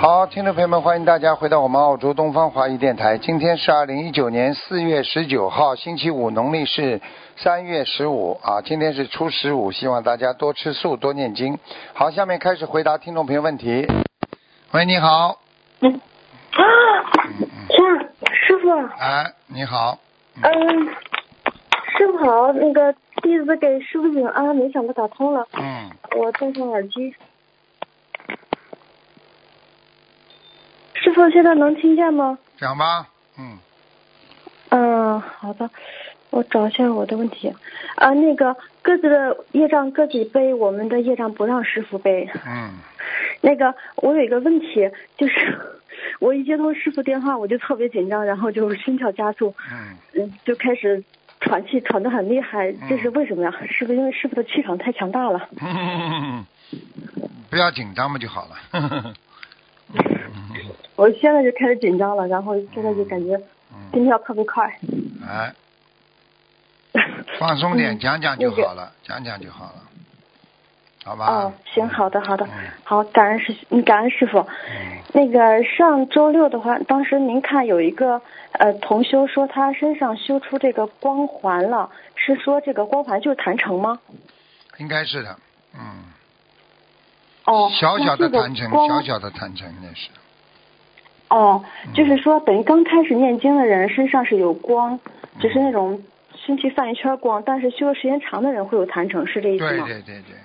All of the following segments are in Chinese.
好，听众朋友们，欢迎大家回到我们澳洲东方华语电台。今天是二零一九年四月十九号，星期五，农历是三月十五啊。今天是初十五，希望大家多吃素，多念经。好，下面开始回答听众朋友问题。喂，你好。嗯啊，是师傅。哎，你好。嗯，师傅好，那个弟子给师傅请安，没想到打通了。嗯，我戴上耳机。师傅现在能听见吗？讲吧。嗯，嗯，好的，我找一下我的问题。啊，那个各自的业障各自背，我们的业障不让师傅背。嗯，那个我有一个问题，就是 我一接通师傅电话，我就特别紧张，然后就心跳加速，嗯，嗯，就开始喘气，喘得很厉害，这是为什么呀？是不是因为师傅的气场太强大了？嗯，不要紧张嘛就好了。我现在就开始紧张了，然后现在就感觉嗯，心跳特别快。哎，放松点，嗯讲讲就好了，讲讲就好了，好吧？哦，行，好的，好的嗯，好，感恩师，嗯感恩师傅。嗯那个上周六的话，当时您看有一个呃同修说他身上修出这个光环了，是说这个光环就是坛城吗？应该是的，嗯，哦，小小的坛城，小小的坛城那是，哦，嗯。就是说等于刚开始念经的人身上是有光，只是那种身体泛一圈光，但是修的时间长的人会有坛城，是这意思吗？对对对，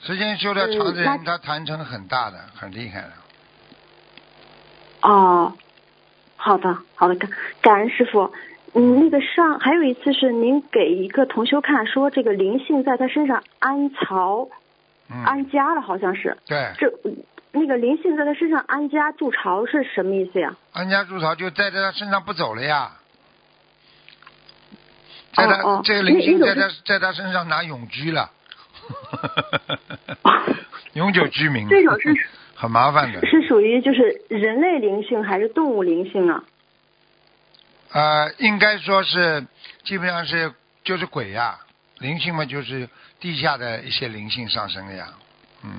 时间修的长的嗯人，那他坛城很大的，很厉害的，哦，好的，好的，感感恩师傅。嗯，那个上还有一次是您给一个同修看，说这个灵性在他身上安巢、嗯，安家了，好像是。对，这那个灵性在他身上安家筑巢是什么意思呀？安家筑巢就在他身上不走了呀，在他、哦哦这个灵性在他在他身上拿永居了，永久居民，这种是 很麻烦的。是属于就是人类灵性还是动物灵性啊？呃，应该说是基本上是就是鬼呀、灵性嘛就是地下的一些灵性上升的呀，嗯，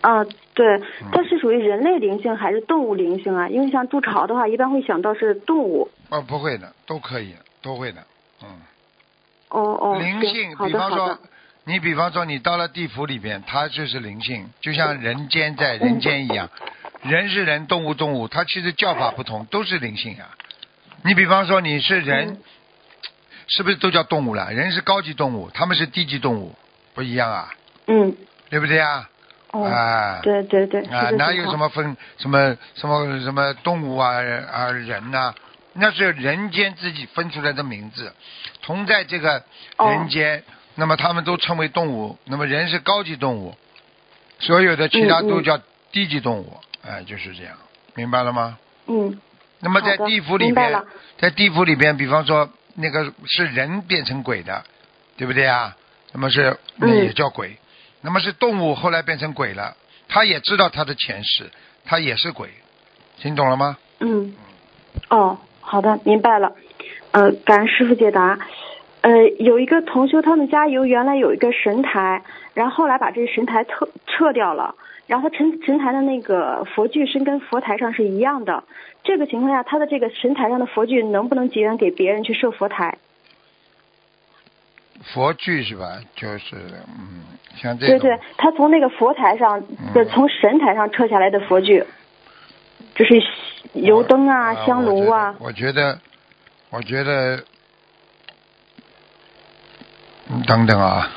啊，对，它是属于人类灵性还是动物灵性啊？因为像筑巢的话，一般会想到是动物。啊不会的，都可以，都会的，嗯。哦哦，灵性，比方说你比方说你到了地府里边，它就是灵性，就像人间在人间一样，人是人，动物动物，它其实叫法不同，都是灵性啊。你比方说你是人，嗯是不是都叫动物了？人是高级动物，他们是低级动物，不一样啊，嗯，对不对啊？哦，啊，对对对，啊，哪有什么分什么什么什么动物啊啊人呐、那是人间自己分出来的名字，同在这个人间，那么他们都称为动物，那么人是高级动物，所有的其他都叫低级动物，哎、就是这样，明白了吗？嗯，那么在地府里边在地府里边，比方说那个是人变成鬼的，对不对啊？那么是也叫鬼，那么是动物后来变成鬼了，他也知道他的前世，他也是鬼，听懂了吗？嗯，哦，好的，明白了。呃，感恩师傅解答。呃，有一个同修，他们家有原来有一个神台，然后后来把这个神台撤撤掉了，然后他神神台的那个佛具是跟佛台上是一样的。这个情况下，他的这个神台上的佛具能不能结缘给别人去设佛台？佛具是吧？就是嗯，像这种，对对，他从那个佛台上，不是嗯从神台上撤下来的佛具，就是油灯啊、啊香炉啊。我觉得，我觉得，等等啊，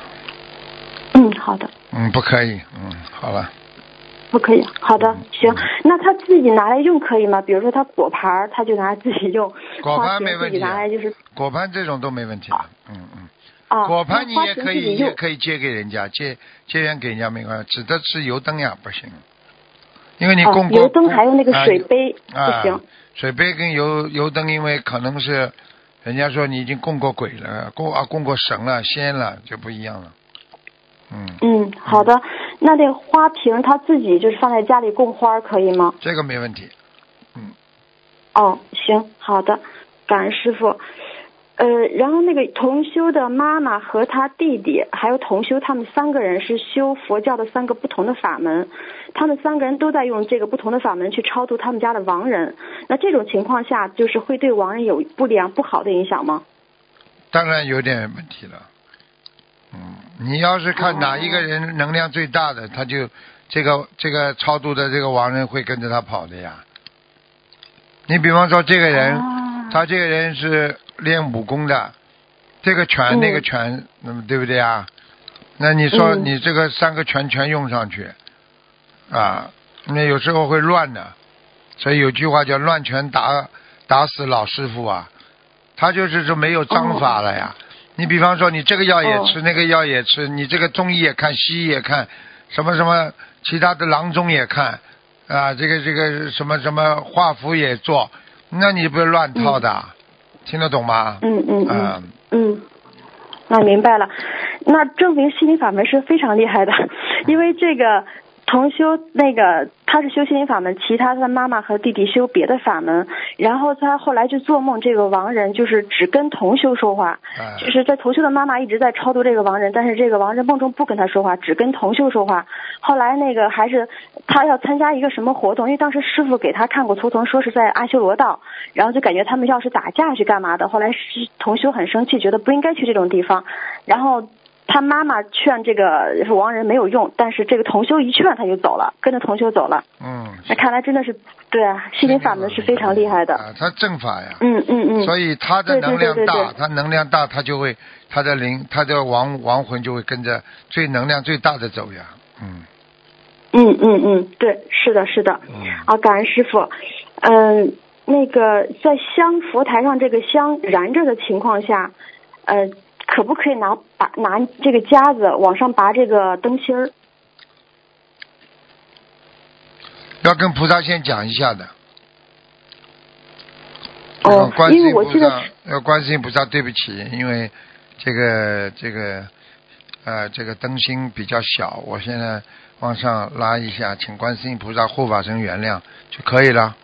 嗯，好的。嗯，不可以，嗯，好了，不可以，好的，行嗯。那他自己拿来用可以吗？比如说他果盘，他就拿来自己用，果盘没问题啊拿来就是果盘这种都没问题的，嗯嗯。啊，果盘你也可以，也可以借给人家，借借缘给人家没关系，指的是油灯呀，不行，因为你哦供，过油灯还有那个啊水杯不啊行。水杯跟油油灯，因为可能是人家说你已经供过鬼了，供啊供过神了、仙了，就不一样了。嗯，嗯，好的。那那个花瓶他自己就是放在家里供花可以吗？这个没问题。嗯，哦，行，好的，感恩师傅。呃，然后那个同修的妈妈和他弟弟，还有同修，他们三个人是修佛教的三个不同的法门，他们三个人都在用这个不同的法门去超度他们家的亡人。那这种情况下，就是会对亡人有不良、不好的影响吗？当然有点问题了。嗯，你要是看哪一个人能量最大的，他就这个这个超度的这个亡人会跟着他跑的呀。你比方说这个人，啊他这个人是练武功的，这个拳嗯那个拳，那么对不对啊？那你说嗯你这个三个拳全用上去，啊，那有时候会乱的，所以有句话叫乱拳打打死老师傅啊，他就是说没有章法了呀。你比方说你这个药也吃，哦那个药也吃，你这个中医也看，西医也看，什么什么其他的郎中也看，啊，这个这个什么什么画符也做，那你不是乱套的啊？听得懂吗？嗯嗯嗯嗯嗯，那明白了。那证明心理法门是非常厉害的，因为这个同修那个他是修心灵法门，其他他的妈妈和弟弟修别的法门，然后他后来就做梦，这个亡人就是只跟同修说话，哎就是在同修的妈妈一直在超度这个亡人，但是这个亡人梦中不跟他说话，只跟同修说话。后来那个还是他要参加一个什么活动，因为当时师傅给他看过图腾，说是在阿修罗道，然后就感觉他们要是打架去干嘛的。后来是同修很生气，觉得不应该去这种地方，然后。他妈妈劝这个亡人没有用，但是这个同修一劝他就走了，跟着同修走了。嗯，那看来真的是对啊，心灵法门是非常厉害的。啊，他正法呀。嗯嗯嗯。所以他的能量大，对对对他能量大，他就会他的灵，他的亡亡魂就会跟着最能量最大的走呀。嗯嗯嗯嗯，对，是的，是的。嗯，啊，感恩师傅。嗯，那个在香佛台上这个香燃着的情况下，呃，可不可以拿拔拿这个夹子往上拔这个灯芯儿？要跟菩萨先讲一下的。哦观世音菩萨，要观世音菩萨，对不起，因为这个这个呃这个灯芯比较小，我现在往上拉一下，请观世音菩萨护法神原谅就可以了。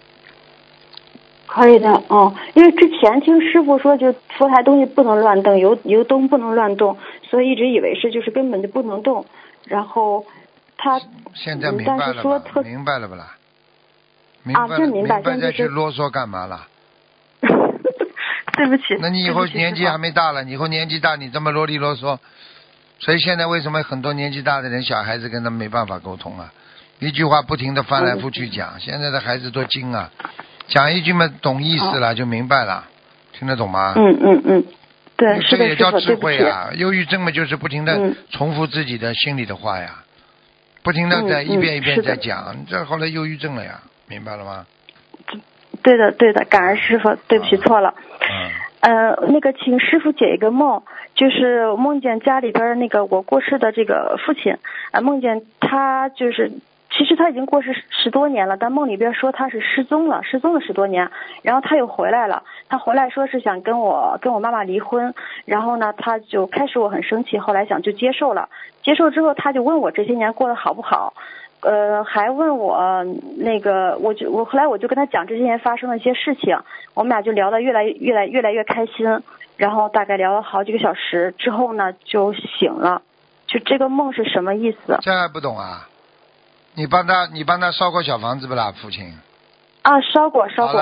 可以的，哦，因为之前听师傅说，就佛台东西不能乱动，油油灯不能乱动，所以一直以为是就是根本就不能动。然后他现在明白了吧？是说特明白了不啦？明啊白了，这明白白再去现在就是啰嗦干嘛啦？对不起，那你以后年纪还没大了，你以后年纪大，你这么啰里啰嗦，所以现在为什么很多年纪大的人，小孩子跟他没办法沟通啊？一句话不停的翻来覆去讲，现在的孩子多精啊，讲一句嘛懂意思了就明白了，听得懂吗？嗯嗯嗯，对，这个也叫，智。慧啊！忧郁症嘛，就是不停的嗯重复自己的心里的话呀，不停的嗯在一遍一遍在讲，这后来忧郁症了呀，明白了吗？对的对的，感恩师傅，对不起啊错了。嗯，呃，那个，请师傅解一个梦，就是梦见家里边那个我过世的这个父亲，啊、梦见他就是，其实他已经过世十多年了，但梦里边说他是失踪了，失踪了十多年，然后他又回来了，他回来说是想跟我跟我妈妈离婚，然后呢，他就开始我很生气，后来想就接受了，接受之后他就问我这些年过得好不好。呃，还问我那个，我就我后来我就跟他讲这些年发生的一些事情，我们俩就聊得越来越来越来越开心，然后大概聊了好几个小时之后呢，就醒了。就这个梦是什么意思这还不懂啊？你帮他，你帮他烧过小房子不啦，父亲？啊？烧过，烧过。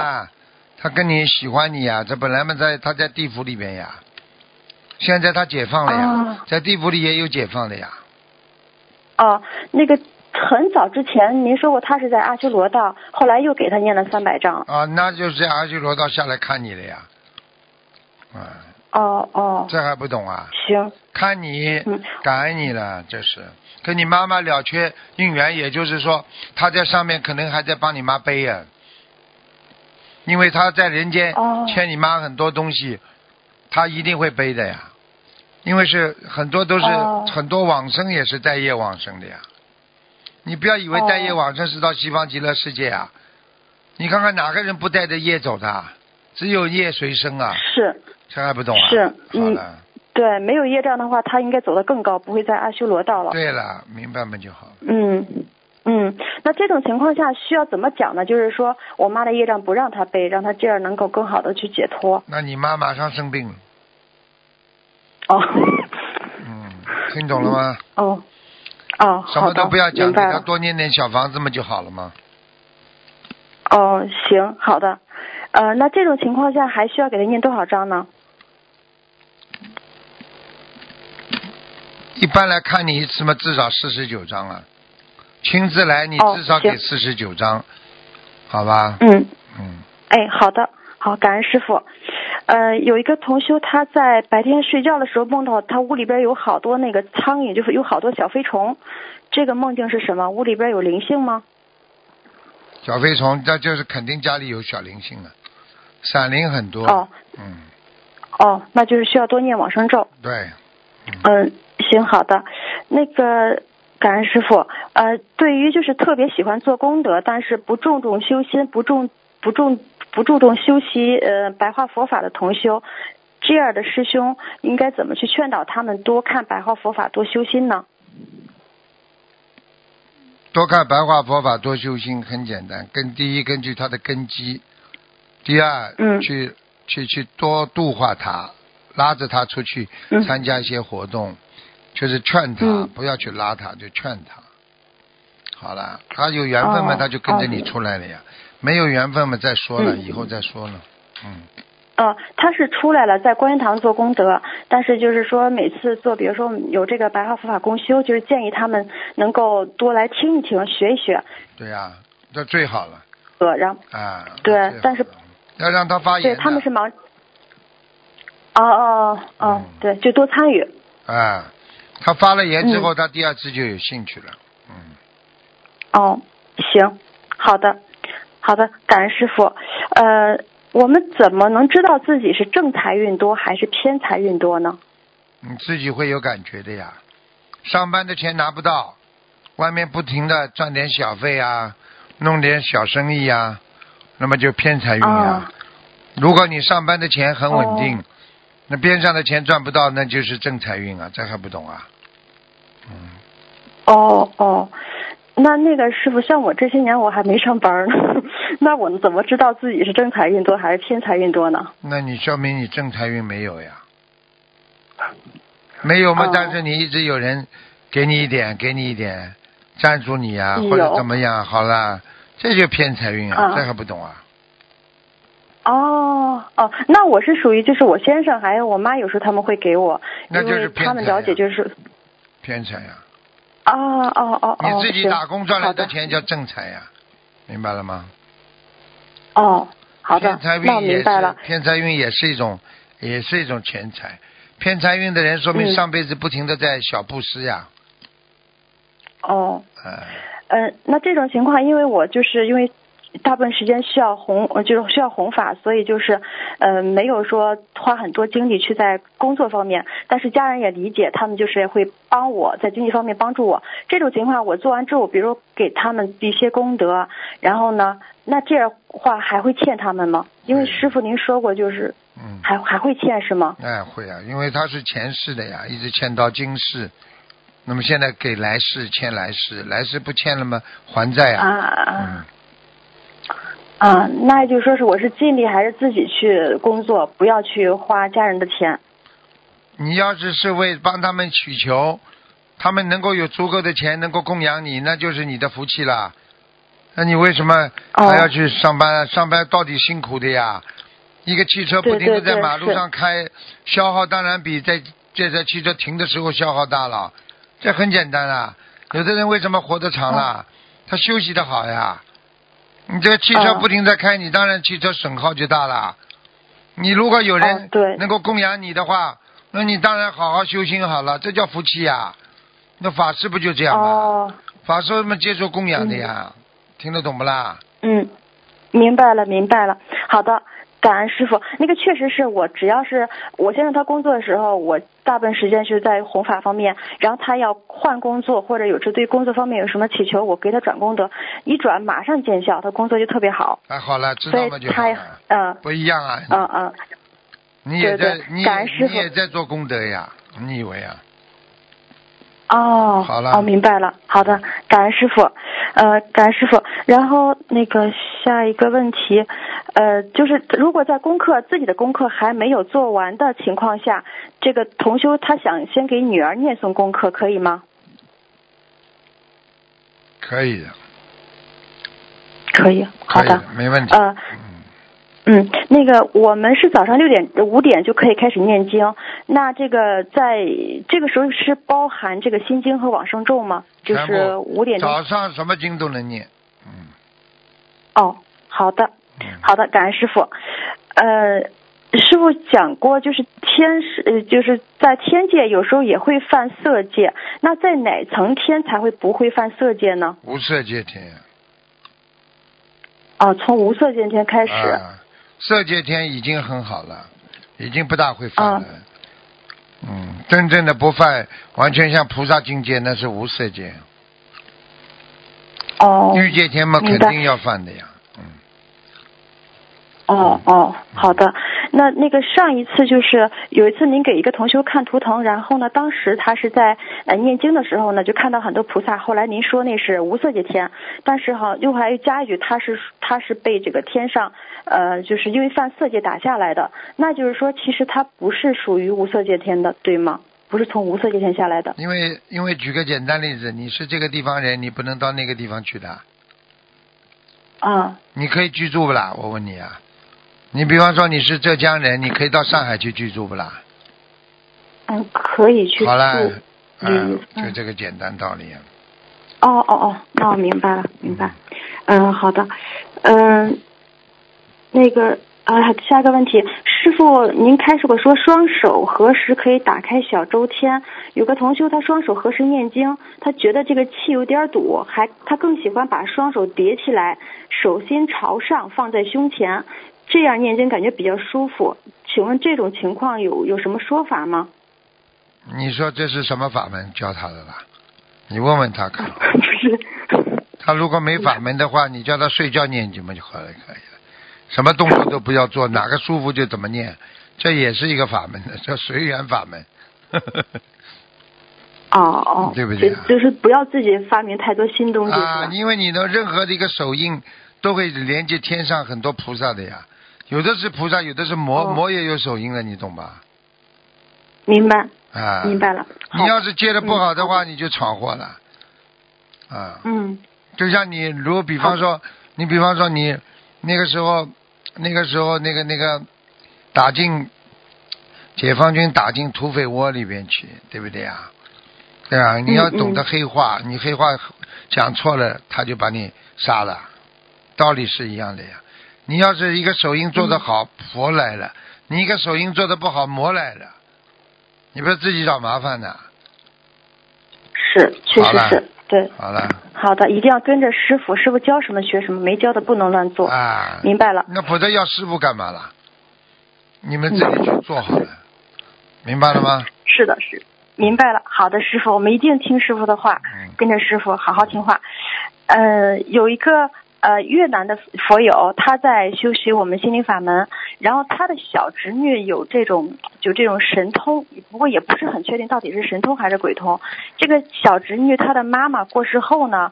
他跟你喜欢你呀，这本来嘛在他在地府里边呀，现在他解放了呀，啊在地府里也有解放的呀。哦，那个很早之前您说过他是在阿修罗道，后来又给他念了三百章。啊，那就是在阿修罗道下来看你了呀。啊，哦哦，这还不懂啊？行，看你嗯，感恩你了，这是跟你妈妈了却姻缘，也就是说，他在上面可能还在帮你妈背呀，因为他在人间哦。欠你妈很多东西，他一定会背的呀，因为是很多都是、哦。很多往生也是带业往生的呀，你不要以为哦带业往生是到西方极乐世界啊，你看看哪个人不带着业走的啊，只有业随身啊，是。这还不懂啊？是好嗯了。对，没有业障的话，他应该走得更高，不会在阿修罗道了。对了，明白吗就好了。嗯嗯，那这种情况下需要怎么讲呢？就是说我妈的业障不让他背，让他这样能够更好的去解脱。那你妈马上生病了，哦嗯，听懂了吗？哦哦，什么，都不要讲。给他多念点小房子嘛就好了嘛。哦，行，好的。呃，那这种情况下还需要给他念多少章呢？一般来看你一次嘛，至少四十九张啊。亲自来，你哦至少给行四十九章，好吧？嗯，嗯，哎，好的，好，感恩师傅。呃，有一个同修，他在白天睡觉的时候梦到他屋里边有好多那个苍蝇，就是有好多小飞虫。这个梦境是什么？屋里边有灵性吗？小飞虫，那就是肯定家里有小灵性了，闪灵很多。哦嗯，哦，那就是需要多念往生咒。对，嗯，行，好的。那个，感恩师傅。呃，对于就是特别喜欢做功德，但是不注重修心，不重不重不注重修习呃白话佛法的同修，这样的师兄应该怎么去劝导他们多看白话佛法，多修心呢？多看白话佛法，多修心，很简单。根第一，根据他的根基；第二，嗯去去去多度化他，拉着他出去嗯参加一些活动，就是劝他，嗯不要去拉他，就劝他。好了，他有缘分嘛，哦他就跟着你哦出来了呀；没有缘分嘛，再说了，嗯以后再说了。嗯，呃，他是出来了，在观音堂做功德，但是就是说每次做，比如说有这个白话佛法公修，就是建议他们能够多来听一听，学一学，对呀、这最好了呃，然后啊。对但是要让他发言对。他们是忙。哦哦哦嗯，对，就多参与。啊，他发了言之后，嗯他第二次就有兴趣了。嗯。哦，行，好的，好的，感恩师傅。呃，我们怎么能知道自己是正财运多还是偏财运多呢？你自己会有感觉的呀。上班的钱拿不到，外面不停的赚点小费啊，弄点小生意啊，那么就偏财运呀。啊如果你上班的钱很稳定，哦那边上的钱赚不到，那就是正财运啊，这还不懂啊？嗯，哦哦，那那个师傅，像我这些年我还没上班呢，那我怎么知道自己是正财运多还是偏财运多呢？那你说明你正财运没有呀？没有嘛？哦但是你一直有人给你一点，给你一点，赞助你啊，或者怎么样？好了，这就偏财运啊，啊这还不懂啊？哦哦，那我是属于就是我先生还有我妈有时候他们会给我，因那就是为他们了解就是偏财呀、哦哦哦哦，你自己打工赚来的的钱叫正财呀、明白了吗？哦，好的偏财，运也是。偏财运也是一种，也是一种钱财。偏财运的人，说明嗯上辈子不停的在小布施呀，哦，呃，嗯，那这种情况，因为我就是因为大部分时间需要弘，呃就是需要弘法，所以就是，呃，没有说花很多精力去在工作方面。但是家人也理解，他们就是会帮我在经济方面帮助我。这种情况，我做完之后，比如给他们一些功德，然后呢，那这样话还会欠他们吗？因为师傅您说过，就是嗯，还还会欠是吗？哎，会啊，因为他是前世的呀，一直欠到今世，那么现在给来世欠来世，来世不欠了吗？还债啊呀，啊嗯，啊！那也就是说是我是尽力还是自己去工作，不要去花家人的钱。你要是是为帮他们祈求，他们能够有足够的钱能够供养你，那就是你的福气了。那你为什么哦还要去上班啊？上班到底辛苦的呀。一个汽车不停的在马路上开，消耗当然比在这台汽车停的时候消耗大了。这很简单啊。有的人为什么活得长了？他休息的好呀。你这个汽车哦不停在开，你当然汽车损耗就大了。你如果有哦人能够供养你的话，那你当然好好修心好了，这叫福气呀。那法师不就这样吗？哦，法师们接受供养的呀，听得懂不啦？嗯，明白了，明白了。好的，感恩师傅。那个确实是我，只要是我先生他工作的时候，我大部分时间是在弘法方面，然后他要换工作或者有时对工作方面有什么祈求，我给他转功德，一转马上见效，他工作就特别好。哎，好了，知道了就好他嗯不一样啊。嗯嗯你也在对对你感恩师傅你也在做功德呀？你以为啊？哦，好了哦，明白了。好的，感恩师傅，呃，感恩师傅。然后那个下一个问题，呃，就是如果在功课自己的功课还没有做完的情况下，这个同修他想先给女儿念诵功课，可以吗？可以的，可以，好的，，没问题。呃。嗯，那个我们是早上六点五点就可以开始念经，那这个在这个时候是包含这个心经和往生咒吗？就是部五点钟。早上什么经都能念，嗯哦，好的，嗯，好的，感恩师傅。呃，师傅讲过，就是天是，呃就是在天界有时候也会犯色戒，那在哪层天才会不会犯色戒呢？无色界天哦，从无色界天开始。啊，色界天已经很好了，已经不大会犯了。嗯，真正的不犯，完全像菩萨境界，那是无色界。哦。欲界天嘛，肯定要犯的呀。嗯，哦哦，好的。那那个上一次就是有一次您给一个同修看图腾，然后呢，当时他是在呃念经的时候呢，就看到很多菩萨。后来您说那是无色界天，但是哈，又还加一句，他是他是被这个天上呃，就是因为犯色界打下来的。那就是说，其实他不是属于无色界天的，对吗？不是从无色界天下来的。因为因为举个简单例子，你是这个地方人，你不能到那个地方去的，啊你可以居住不啦？我问你啊，你比方说你是浙江人，你可以到上海去居住不啦？嗯，可以去好了，嗯嗯，就这个简单道理啊。哦哦哦，那我明白了，明白。嗯，好的。嗯，那个啊，下一个问题，师傅，您开始过说双手合十可以打开小周天。有个同修他双手合十念经，他觉得这个气有点堵，还他更喜欢把双手叠起来，手心朝上放在胸前，这样念经感觉比较舒服。请问这种情况有有什么说法吗？你说这是什么法门教他的啦？你问问他看。不是，他如果没法门的话，你叫他睡觉念经嘛就好了，可以了。什么动作都不要做，哪个舒服就怎么念，这也是一个法门的，叫随缘法门。哦哦，对不对啊就就是不要自己发明太多新东西，是啊，因为你的任何的一个手印都会连接天上很多菩萨的呀，有的是菩萨，有的是魔，哦魔也有手印的，你懂吧？明白，啊，明白了。你要是接的不好的话，嗯你就闯祸了。啊，嗯就像你，如果比方说，你比方说你那个时候，那个时候那个那个打进解放军打进土匪窝里边去，对不对啊？对啊，你要嗯懂得黑话，你黑话讲错了，他就把你杀了，道理是一样的呀。你要是一个手印做得好，佛来了；你一个手印做得不好，魔来了。你不是自己找麻烦的。是，确实是，对。好了好的，一定要跟着师傅，师傅教什么学什么，没教的不能乱做。啊，明白了。那否则要师傅干嘛了？你们自己去做好了，明白了吗？是的，是。明白了。好的，师傅，我们一定听师傅的话，嗯跟着师傅好好听话。呃，有一个呃越南的佛友，他在修习我们心灵法门，然后他的小侄女有这种就这种神通，不过也不是很确定到底是神通还是鬼通。这个小侄女她的妈妈过世后呢，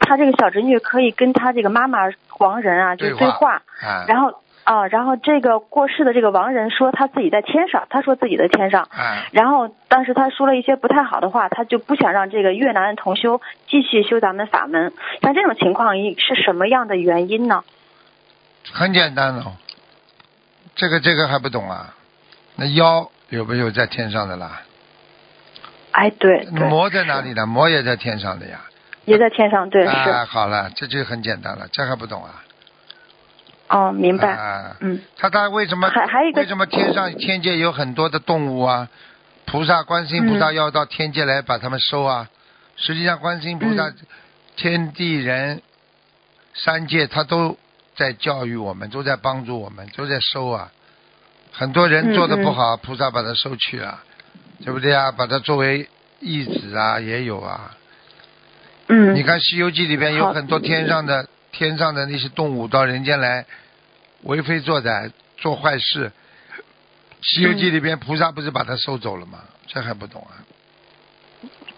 她这个小侄女可以跟她这个妈妈亡人啊就对话对话，啊，然后啊，然后这个过世的这个亡人说他自己在天上，他说自己在天上，啊，然后当时他说了一些不太好的话，他就不想让这个越南的同修继续修咱们法门。像这种情况一是什么样的原因呢？很简单哦。这个这个还不懂啊？那妖有没有在天上的啦？哎，对对，魔在哪里呢？魔也在天上的呀。也在天上，对啊，是，好了，这就很简单了，这还不懂啊？哦，明白，啊，嗯，他他为什么还还有一个为什么天上天界有很多的动物啊？菩萨观世音菩萨嗯要到天界来把他们收啊。实际上，观世音菩萨、嗯天地人三界，他都在教育我们，都在帮助我们，都在收啊。很多人嗯做的不好，菩萨把他收去了，对不对啊？把他作为义子啊，也有啊。嗯，你看《西游记》里边有很多天上的天上的那些动物到人间来为非作歹、做坏事，西游记》里边菩萨不是把他收走了吗？这还不懂啊？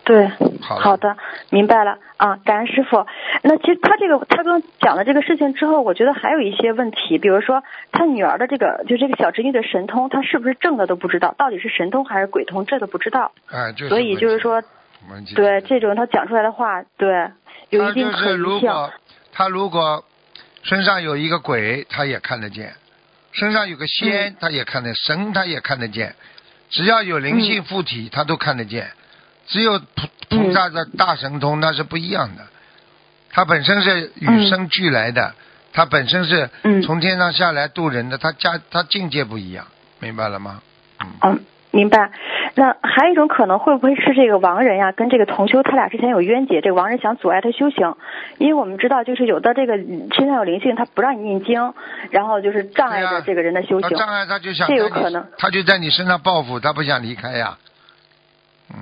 对，好了好的，明白了啊，感恩师傅。那其实他这个他刚讲了这个事情之后，我觉得还有一些问题，比如说他女儿的这个就这个小侄女的神通，他是不是正的都不知道，到底是神通还是鬼通，这都不知道。哎，就是所以就是说，对这种他讲出来的话，对有一定可疑性。如果他如果身上有一个鬼，他也看得见；身上有个仙，嗯他也看得神，他也看得见。只要有灵性嗯附体，他都看得见。只有菩菩萨的大神通，那是不一样的。他本身是与生俱来的，他本身是嗯从天上下来渡人的，他家他境界不一样，明白了吗？嗯，嗯，明白。那还有一种可能，会不会是这个亡人呀，跟这个同修他俩之前有冤结？这个亡人想阻碍他修行，因为我们知道，就是有的这个嗯身上有灵性，他不让你念经，然后就是障碍着这个人的修行。他障碍他就想这有可能他就在你身上报复，他不想离开呀。嗯，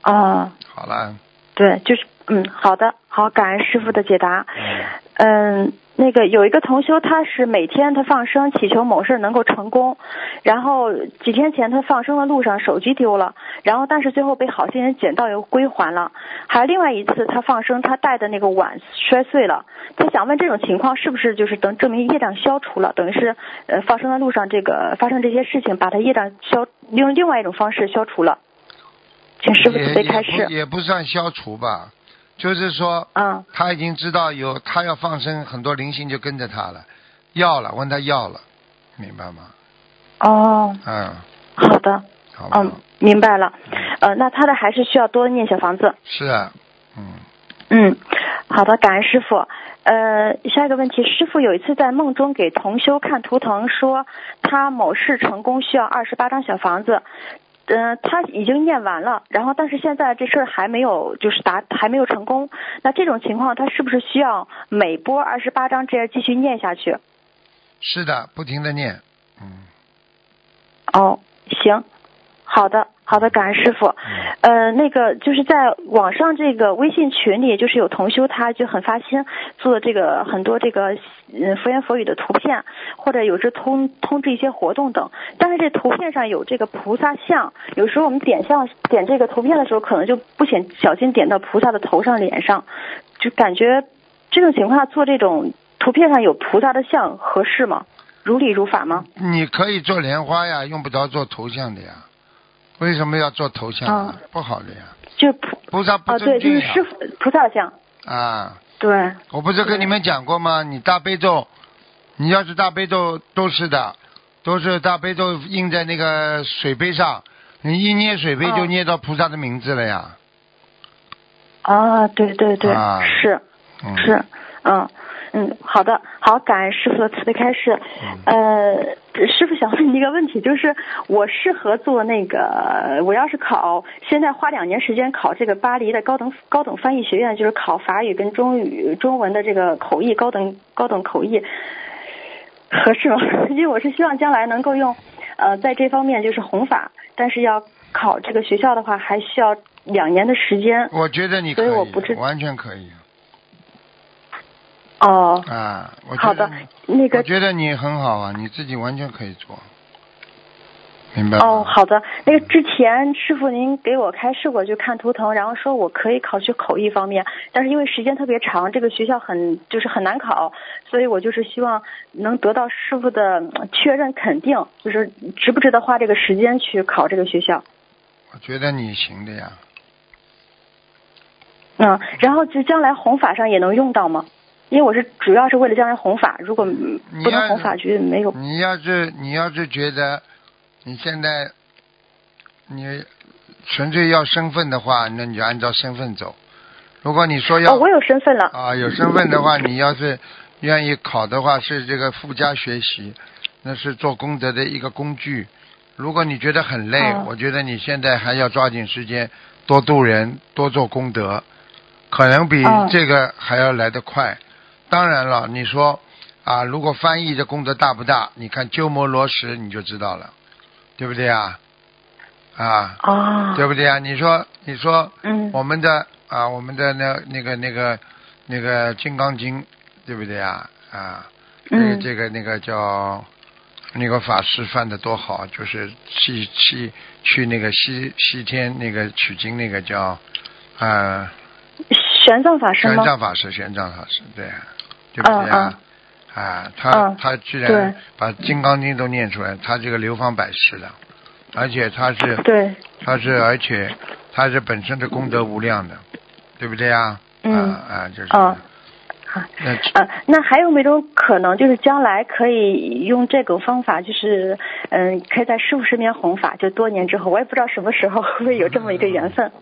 啊，好了，对，就是嗯，好的，好，感恩师傅的解答。嗯。嗯，那个有一个同修，他是每天他放生祈求某事能够成功，然后几天前他放生的路上手机丢了，然后但是最后被好心人捡到又归还了。还有另外一次他放生，他带的那个碗摔碎了，他想问这种情况是不是就是等证明业障消除了，等于是呃放生的路上这个发生这些事情，把他业障消用另外一种方式消除了。请师傅慈悲开也也示不。也不算消除吧，就是说嗯他已经知道有他要放生，很多灵性就跟着他了，要了问他要了，明白吗？哦，嗯，好的。嗯，明白了。呃，那他的还是需要多念小房子。是啊，嗯，嗯，好的，感恩师傅。呃，下一个问题，师傅有一次在梦中给同修看图腾，说他某事成功需要二十八张小房子。嗯、他已经念完了，然后但是现在这事儿还没有，就是达还没有成功。那这种情况，他是不是需要每波二十八张这样继续念下去？是的，不停的念，嗯，哦，行，好的，好的，感恩师傅。呃，那个就是在网上这个微信群里，就是有同修他就很发心做这个很多这个嗯佛言佛语的图片，或者有时通通知一些活动等。但是这图片上有这个菩萨像，有时候我们点像点这个图片的时候，可能就不显小心点到菩萨的头上脸上，就感觉这种情况做这种图片上有菩萨的像合适吗？如理如法吗？你可以做莲花呀，用不着做头像的呀，为什么要做头像？啊？不好的呀，就菩菩萨不啊，对，就是师傅菩萨像，啊。对，我不是跟你们讲过吗？你大悲咒，你要是大悲咒都是的，都是大悲咒印在那个水杯上，你一捏水杯就哦捏到菩萨的名字了呀。啊，对对对，啊。是嗯、是，嗯嗯，好的，好，感恩师傅的慈悲开示。嗯呃，师傅想问你一个问题，就是我适合做那个，我要是考，现在花两年时间考这个巴黎的高等高等翻译学院，就是考法语跟中语中文的这个口译高等高等口译，合适吗？因为我是希望将来能够用，呃，在这方面就是弘法，但是要考这个学校的话，还需要两年的时间。我觉得你可所以我不知完全可以哦，啊。我觉好的得，那个我觉得你很好啊，你自己完全可以做，明白吗？哦，好的。那个之前师傅您给我开示过，就看图腾，然后说我可以考取口译方面，但是因为时间特别长，这个学校很就是很难考，所以我就是希望能得到师傅的嗯确认肯定，就是值不值得花这个时间去考这个学校。我觉得你行的呀。嗯，然后就将来弘法上也能用到吗？因为我是主要是为了将来弘法，如果不能弘法，就没有。你要是你要是觉得你现在你纯粹要身份的话，那你就按照身份走。如果你说要哦，我有身份了。啊有身份的话，你要是愿意考的话，是这个附加学习，那是做功德的一个工具。如果你觉得很累，哦我觉得你现在还要抓紧时间多度人，多做功德，可能比哦这个还要来得快。当然了，你说啊，如果翻译的功德大不大？你看鸠摩罗什你就知道了，对不对啊？啊，哦。对不对啊？你说，你说嗯。我们的啊，我们的那那个那个那个《金刚经》，对不对啊？啊，这个嗯这个那个叫那个法师翻的多好，就是去去去那个西西天那个取经那个叫啊玄奘法师玄？奘法师，玄奘法师，对，对不对啊？啊，他、嗯他居然把《金刚经》都念出来，他这个流芳百世的，而且他是对，他是而且他是本身的功德无量的，对不对啊？嗯啊啊，就是。啊好那呃，那还有没有种可能，就是将来可以用这种方法，就是嗯，可以在师傅身边弘法，就多年之后，我也不知道什么时候会不会有这么一个缘分。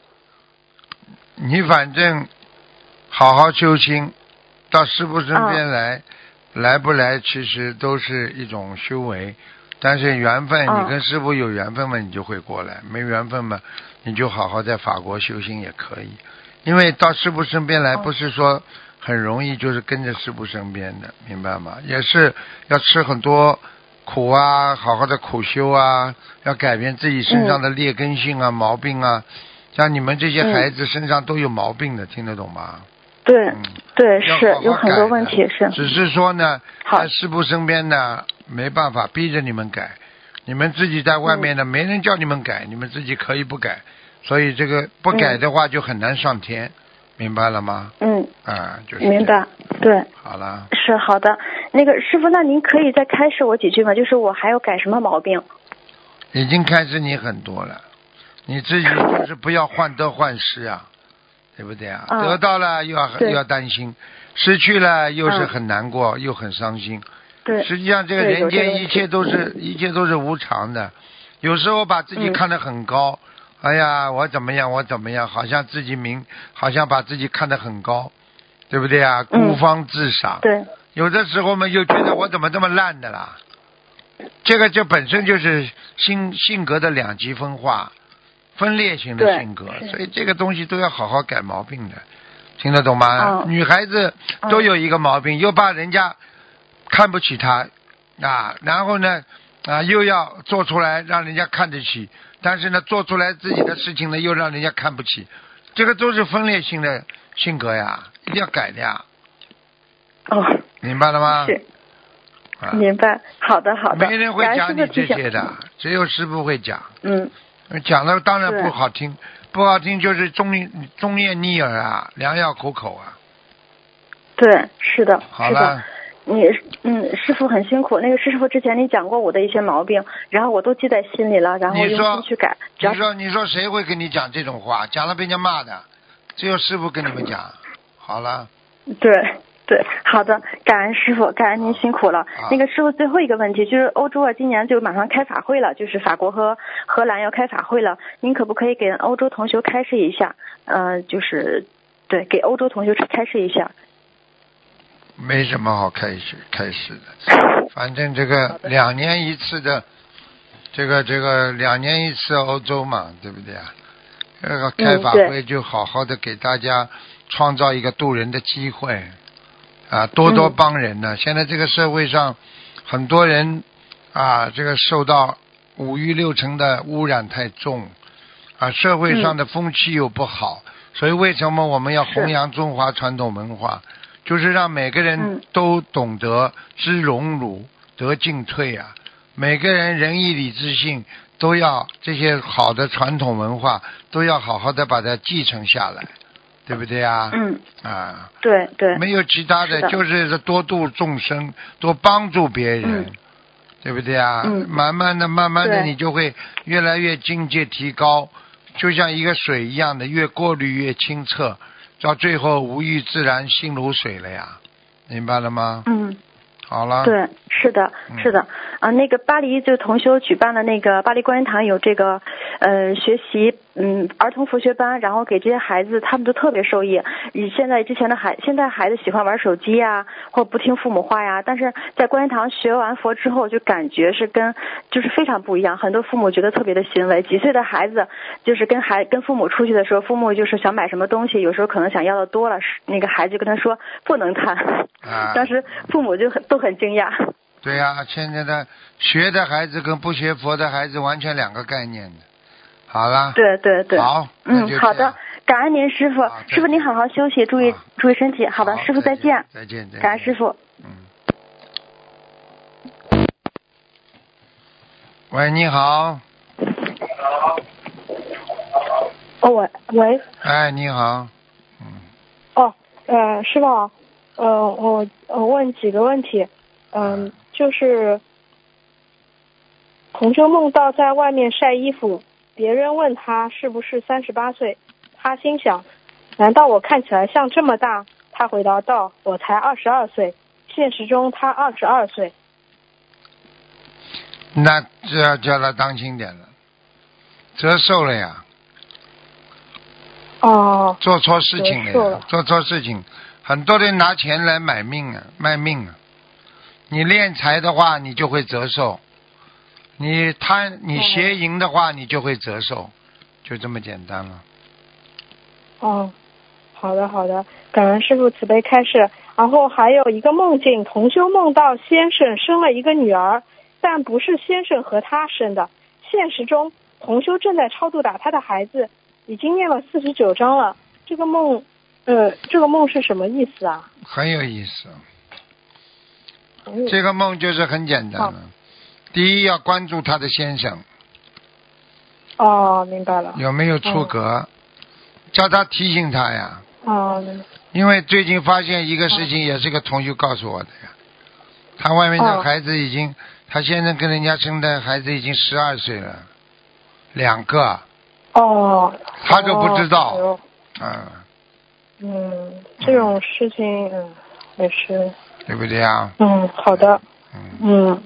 你反正好好修心，到师傅身边来，来不来其实都是一种修为。但是缘分，哦你跟师傅有缘分嘛，你就会过来；没缘分嘛，你就好好在法国修行也可以。因为到师傅身边来，哦不是说很容易，就是跟着师傅身边的，明白吗？也是要吃很多苦啊，好好的苦修啊，要改变自己身上的劣根性啊、毛病啊。像你们这些嗯孩子身上都有毛病的，听得懂吗？对嗯，对，是有很多问题是。只是说呢，好在师傅身边呢，没办法逼着你们改，你们自己在外面呢，没人叫你们改，你们自己可以不改，所以这个不改的话就很难上天，明白了吗？嗯，啊，就是明白。对，好了，是好的。那个师傅，那您可以再开示我几句吗？就是我还要改什么毛病？已经开始你很多了，你自己就是不要患得患失啊，对不对啊？嗯得到了又要又要担心，失去了又是嗯很难过，又很伤心。对，实际上，这个人间一切都是一切都是无常的。有时候把自己嗯看得很高，哎呀，我怎么样，我怎么样，好像自己明，好像把自己看得很高，对不对啊？嗯孤芳自赏。对，有的时候嘛，又觉得我怎么这么烂的啦？这个就本身就是性性格的两极分化，分裂型的性格，所以这个东西都要好好改毛病的，听得懂吗？嗯女孩子都有一个毛病，又怕人家看不起她啊，然后呢啊又要做出来让人家看得起，但是呢做出来自己的事情呢又让人家看不起，这个都是分裂性的性格呀，一定要改的呀，哦，明白了吗？明白。好的，好的。没人会讲你这些的，只有师傅会讲。嗯，讲的当然不好听，不好听就是忠忠言逆耳啊，良药苦口啊。对，是的，好了，你嗯，师傅很辛苦。那个师傅之前你讲过我的一些毛病，然后我都记在心里了，然后用你说心去改。只要你说你说谁会跟你讲这种话？讲了被人家骂的，只有师傅跟你们讲。好了，对对，好的，感恩师傅，感恩您辛苦了。啊那个师傅，最后一个问题就是欧洲啊，今年就马上开法会了，就是法国和荷兰要开法会了，您可不可以给欧洲同学开示一下？呃，就是对，给欧洲同学开示一下。没什么好开始开始的，反正这个两年一次的，这个这个两年一次欧洲嘛，对不对啊？这个开法嗯会就好好的给大家创造一个渡人的机会，啊，多多嗯帮人呢。现在这个社会上，很多人啊，这个受到五欲六尘的污染太重，啊，社会上的风气又不好，所以为什么我们要弘扬中华传统文化？就是让每个人嗯都懂得知荣辱、得进退啊。每个人仁义礼智信都要这些好的传统文化都要好好的把它继承下来，对不对啊？嗯，啊，对对，没有其他的，是的。就是多度众生，多帮助别人，嗯。对不对啊？嗯。慢慢的、慢慢的，你就会越来越境界提高，就像一个水一样的，越过滤越清澈，到最后无欲自然，心如水了呀，明白了吗？嗯。好了，对，是的，嗯。是的，啊，那个巴黎就同修举办的那个巴黎观音堂有这个呃学习嗯儿童佛学班，然后给这些孩子他们都特别受益。以现在之前的孩现在孩子喜欢玩手机呀，或不听父母话呀，但是在观音堂学完佛之后，就感觉是跟就是非常不一样。很多父母觉得特别的欣慰。几岁的孩子就是跟孩跟父母出去的时候，父母就是想买什么东西，有时候可能想要的多了，那个孩子就跟他说不能看。啊，当时父母就很都很惊讶。对呀、现在的学的孩子跟不学佛的孩子完全两个概念的。好了，对对对，好，嗯，好的，感恩您师傅。师傅您好好休息，注意注意身体。好的，师傅再再见，再见，感恩师傅。嗯。喂，你好。哦，喂喂，哎，你好。嗯，哦，呃，师傅，呃，我我问几个问题，嗯、就是同修梦到在外面晒衣服，别人问他是不是三十八岁，他心想，难道我看起来像这么大？他回答道，我才二十二岁，现实中他二十二岁。那这要叫他当心点了，折寿了呀，哦，做错事情了做错事情，很多人拿钱来买命啊，卖命啊。你敛财的话，你就会折寿；你贪、你邪淫的话，你就会折寿，就这么简单了。哦，好的好的，感恩师傅慈悲开示。然后还有一个梦境，同修梦到先生生了一个女儿，但不是先生和他生的。现实中，同修正在超度打他的孩子，已经念了四十九章了。这个梦，呃，这个梦是什么意思啊？很有意思。嗯这个梦就是很简单好了。第一要关注他的先生。哦，明白了。有没有出格，叫他提醒他呀。哦，因为最近发现一个事情，也是个同学告诉我的呀。他外面的哦孩子已经，他先生跟人家生的孩子已经十二岁了，两个，哦，他都不知道。哦哎呦。啊，嗯，这种事情，嗯，也是，对不对啊？嗯，好的。嗯，嗯，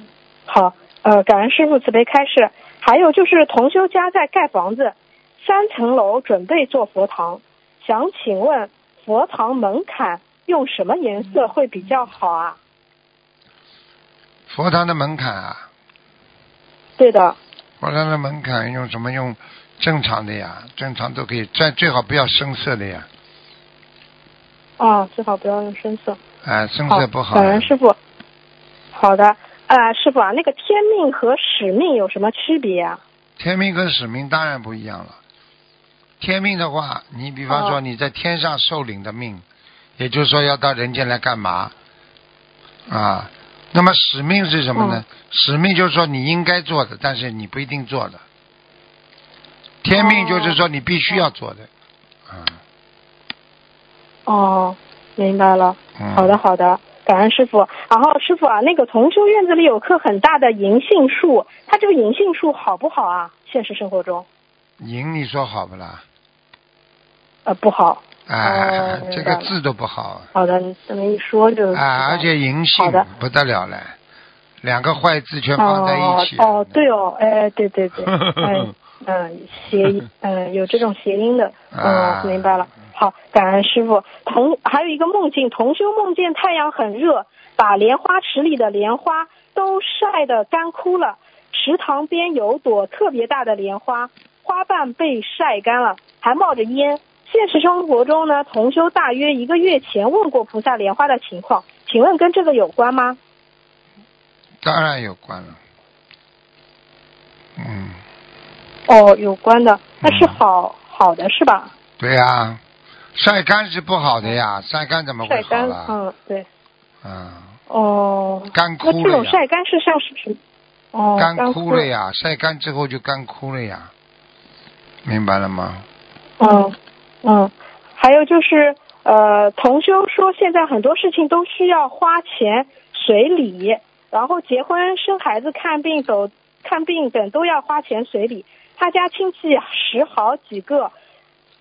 好，呃，感恩师傅慈悲开示。还有就是同修家在盖房子，三层楼准备做佛堂，想请问佛堂门槛用什么颜色会比较好啊？佛堂的门槛啊，对的，佛堂的门槛用什么？用正常的呀，正常都可以，最最好不要深色的呀，啊，最好不要用深色。啊，深色不，好感。恩师傅。好的，啊，师傅啊，那个天命和使命有什么区别啊？天命跟使命当然不一样了。天命的话，你比方说哦你在天上受领的命，也就是说要到人间来干嘛啊？那么使命是什么呢？使命就是说你应该做的，但是你不一定做的。天命就是说你必须要做的。啊，哦，明白了。嗯，好的，好的，感恩师傅。然后师傅啊，那个同修院子里有棵很大的银杏树，它这个银杏树好不好啊？现实生活中，银你说好不啦？呃，不好。啊哦，这个字都不好好的，你这么一说就啊，而且银杏不得了了，两个坏字全放在一起。哦哦，对哦，哎，对对对，哎，嗯，谐音，嗯，有这种谐音的，啊嗯，明白了。好，感恩师傅。同还有一个梦境，同修梦见太阳很热，把莲花池里的莲花都晒得干枯了。池塘边有朵特别大的莲花，花瓣被晒干了，还冒着烟。现实生活中呢，同修大约一个月前问过菩萨莲花的情况，请问跟这个有关吗？当然有关了。嗯，哦，有关的，那是嗯好、好的是吧？对呀、晒干是不好的呀，晒干怎么会晒干，好了？嗯，对，嗯，哦，干枯那这了呀，种晒干是像是什么？哦，干干枯了呀，晒干之后就干枯了呀，明白了吗？嗯嗯，还有就是呃，同修说现在很多事情都需要花钱随礼，然后结婚、生孩子、看病、走看病等都要花钱随礼。他家亲戚十好几个，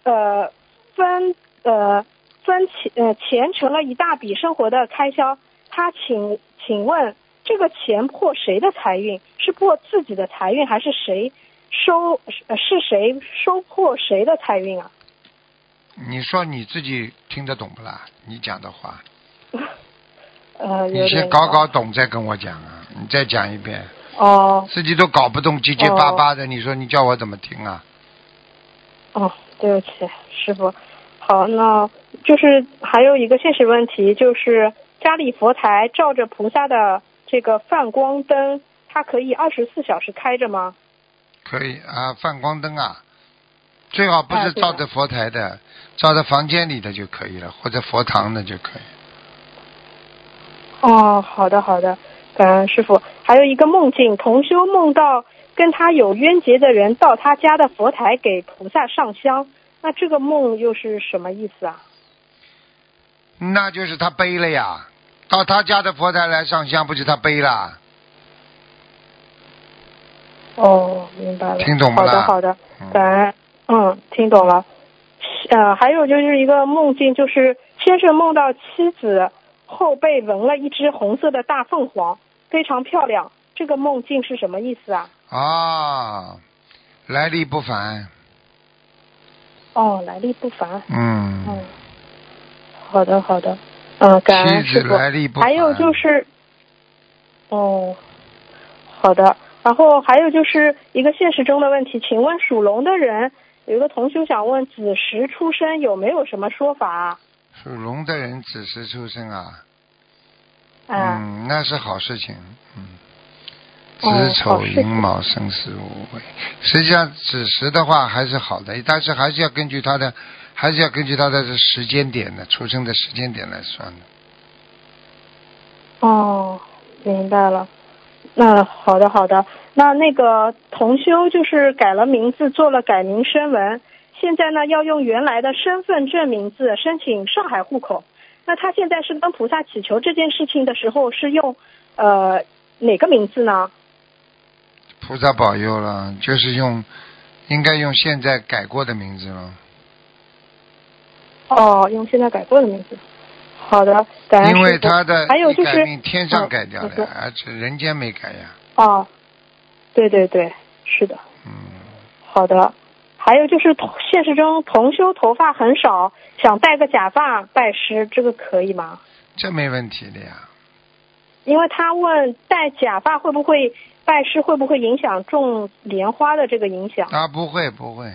呃，分呃分钱呃钱成了一大笔生活的开销。他请请问这个钱破谁的财运？是破自己的财运，还是谁收呃是谁收破谁的财运啊？你说你自己听得懂不啦？你讲的话，呃，你先搞搞懂再跟我讲啊，你再讲一遍，哦自己都搞不懂，结结巴巴的，你说你叫我怎么听啊？哦，对不起，师傅。好，那就是还有一个现实问题，就是家里佛台照着菩萨的这个泛光灯，它可以二十四小时开着吗？可以啊，泛光灯啊，最好不是照着佛台的，照着房间里的就可以了，或者佛堂的就可以。哦，好的好的，感恩师傅。还有一个梦境，同修梦到跟他有冤结的人到他家的佛台给菩萨上香，那这个梦又是什么意思啊？那就是他背了呀，到他家的佛台来上香，不就他背了？哦，明白了。听懂了好的，好的嗯，感恩。嗯，听懂了。呃，还有就是一个梦境，就是先是梦到妻子后背纹了一只红色的大凤凰，非常漂亮。这个梦境是什么意思啊？啊，来历不凡，哦，来历不凡。嗯，嗯，好的，好的。嗯，感恩师傅。来历不凡。还有就是，哦，好的。然后还有就是一个现实中的问题，请问属龙的人有一个同修想问，子时出生有没有什么说法啊？属龙的人子时出生啊，啊，嗯，那是好事情，嗯。哦子丑寅卯申巳午未，实际上子时的话还是好的，但是还是要根据他的，还是要根据他的时间点的出生的时间点来算的。哦，明白了。那好的，好的。那那个同修就是改了名字，做了改名声文，现在呢要用原来的身份证名字申请上海户口。那他现在是跟菩萨祈求这件事情的时候，是用呃哪个名字呢？菩萨保佑了，就是用，应该用现在改过的名字了，哦，用现在改过的名字。好的，感恩因为他的还有就是天上嗯改掉你说了，而且人间没改呀，哦，对对对，是的。嗯，好的，还有就是同现实中同修头发很少，想戴个假发拜师，这个可以吗？这没问题的呀。因为他问戴假发会不会拜师，会不会影响种莲花的这个影响？啊，不会不会，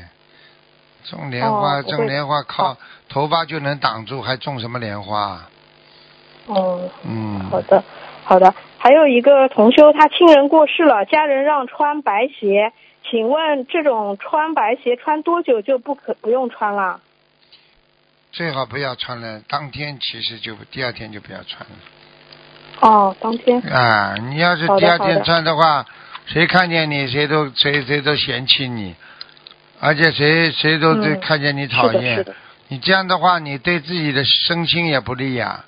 种莲花、哦种莲花靠好头发就能挡住，还种什么莲花？哦，嗯，好的，好的。还有一个同修，他亲人过世了，家人让穿白鞋，请问这种穿白鞋穿多久就不可不用穿了？最好不要穿了，当天其实就第二天就不要穿了。哦，当天。啊，你要是第二天穿的话，谁看见你谁都谁谁都嫌弃你，而且谁谁都对嗯看见你讨厌。的。你这样的话，你对自己的身心也不利呀、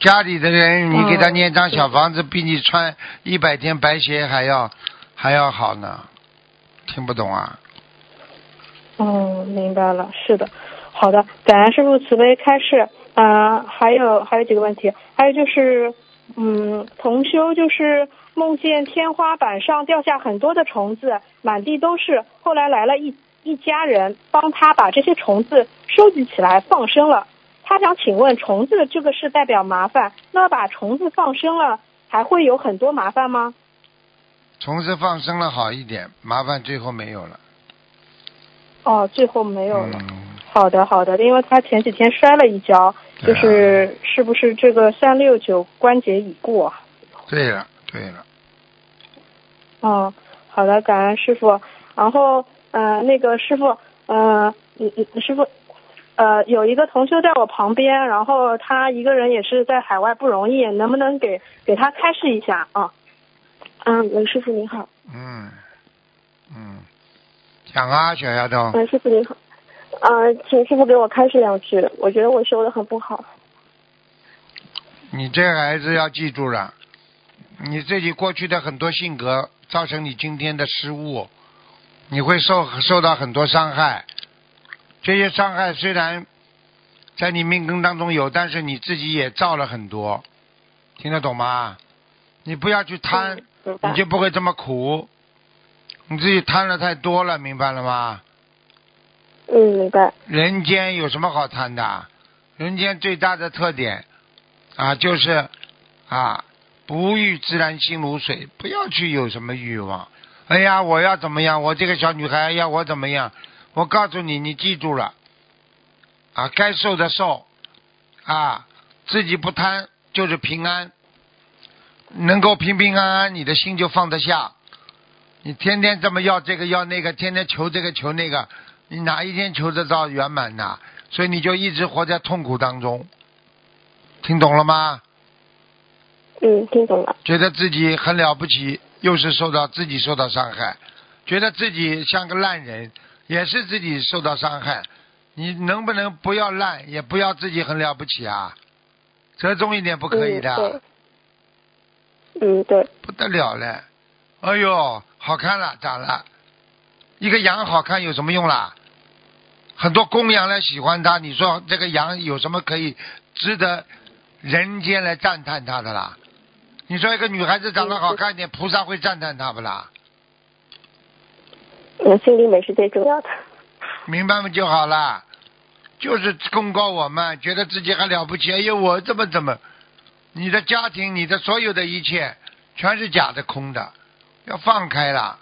家里的人，你给他嗯念张小房子，比你穿一百天白鞋还要还要好呢。听不懂啊？嗯，明白了，是的，好的，感恩师傅慈悲开示。呃，还有还有几个问题，还有就是，嗯，同修就是梦见天花板上掉下很多的虫子，满地都是。后来来了一一家人帮他把这些虫子收集起来放生了。他想请问，虫子这个是代表麻烦，那把虫子放生了，还会有很多麻烦吗？虫子放生了好一点，麻烦最后没有了。哦，最后没有了。嗯，好的，好的，因为他前几天摔了一跤，就是是不是这个三六九关节已故啊？对了对了，哦，好的，感恩师傅。然后，呃，那个师傅，呃，你你，师傅，呃，有一个同修在我旁边，然后他一个人也是在海外不容易，能不能给给他开示一下啊？嗯，文师傅您好，嗯嗯，讲啊，小丫头，文，师傅您好，呃，请师傅给我开示两句，我觉得我修的很不好。你这孩子要记住了，你自己过去的很多性格造成你今天的失误，你会受受到很多伤害。这些伤害虽然在你命根当中有，但是你自己也造了很多，听得懂吗？你不要去贪，嗯你就不会这么苦。你自己贪的太多了，明白了吗？嗯，明白。人间有什么好贪的？人间最大的特点啊，就是啊，不欲自然心如水，不要去有什么欲望。哎呀，我要怎么样？我这个小女孩要我怎么样？我告诉你，你记住了啊，该受的受啊，自己不贪就是平安，能够平平安安，你的心就放得下。你天天这么要这个要那个，天天求这个求那个，你哪一天求得到圆满呐？所以你就一直活在痛苦当中，听懂了吗？嗯，听懂了。觉得自己很了不起又是受到自己受到伤害，觉得自己像个烂人，也是自己受到伤害。你能不能不要烂，也不要自己很了不起啊？折中一点不可以的。嗯嗯，对，不得了了，哎呦，好看了，长了。一个羊好看有什么用啦？很多公羊来喜欢它，你说这个羊有什么可以值得人间来赞叹它的啦？你说一个女孩子长得好看一点，菩萨会赞叹她不啦？嗯，心里美是最重要的。明白吗就好啦，就是控告我们，觉得自己还了不起。哎呦，我怎么怎么？你的家庭，你的所有的一切，全是假的、空的，要放开了。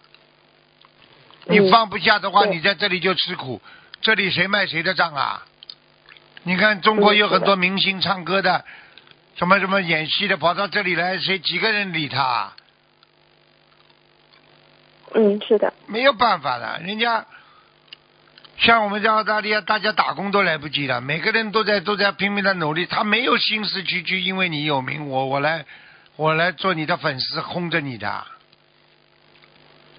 你嗯放不下的话，对你在这里就吃苦。这里谁卖谁的账啊？你看中国有很多明星唱歌的，什么什么演戏的，跑到这里来，谁几个人理他啊？嗯，是的，没有办法的，人家像我们在澳大利亚，大家打工都来不及了，每个人都在都在拼命的努力，他没有心思去去，因为你有名，我我来我来做你的粉丝，轰着你的，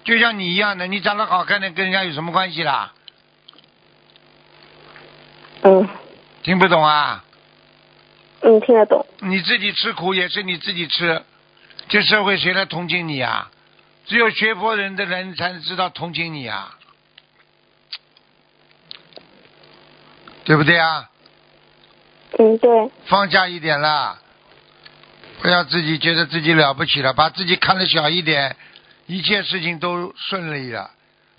就像你一样的，你长得好看的跟人家有什么关系啦？嗯听不懂啊？嗯，听得懂。你自己吃苦也是你自己吃，这社会谁来同情你啊？只有学佛人的人才知道同情你啊，对不对啊？嗯，对，放下一点啦，不要自己觉得自己了不起了，把自己看得小一点，一切事情都顺利了。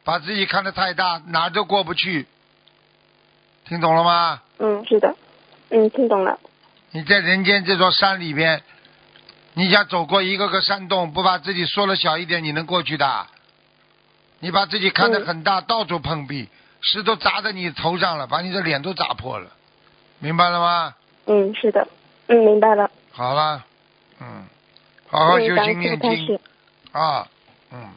把自己看得太大，哪儿都过不去。听懂了吗？嗯，是的，嗯，听懂了。你在人间这座山里边，你想走过一个个山洞，不把自己缩了小一点，你能过去的？你把自己看得很大，到处碰壁，石头砸在你头上了，把你的脸都砸破了，明白了吗？嗯，是的，嗯，明白了。好了，嗯，好好嗯，修心念经。啊，嗯，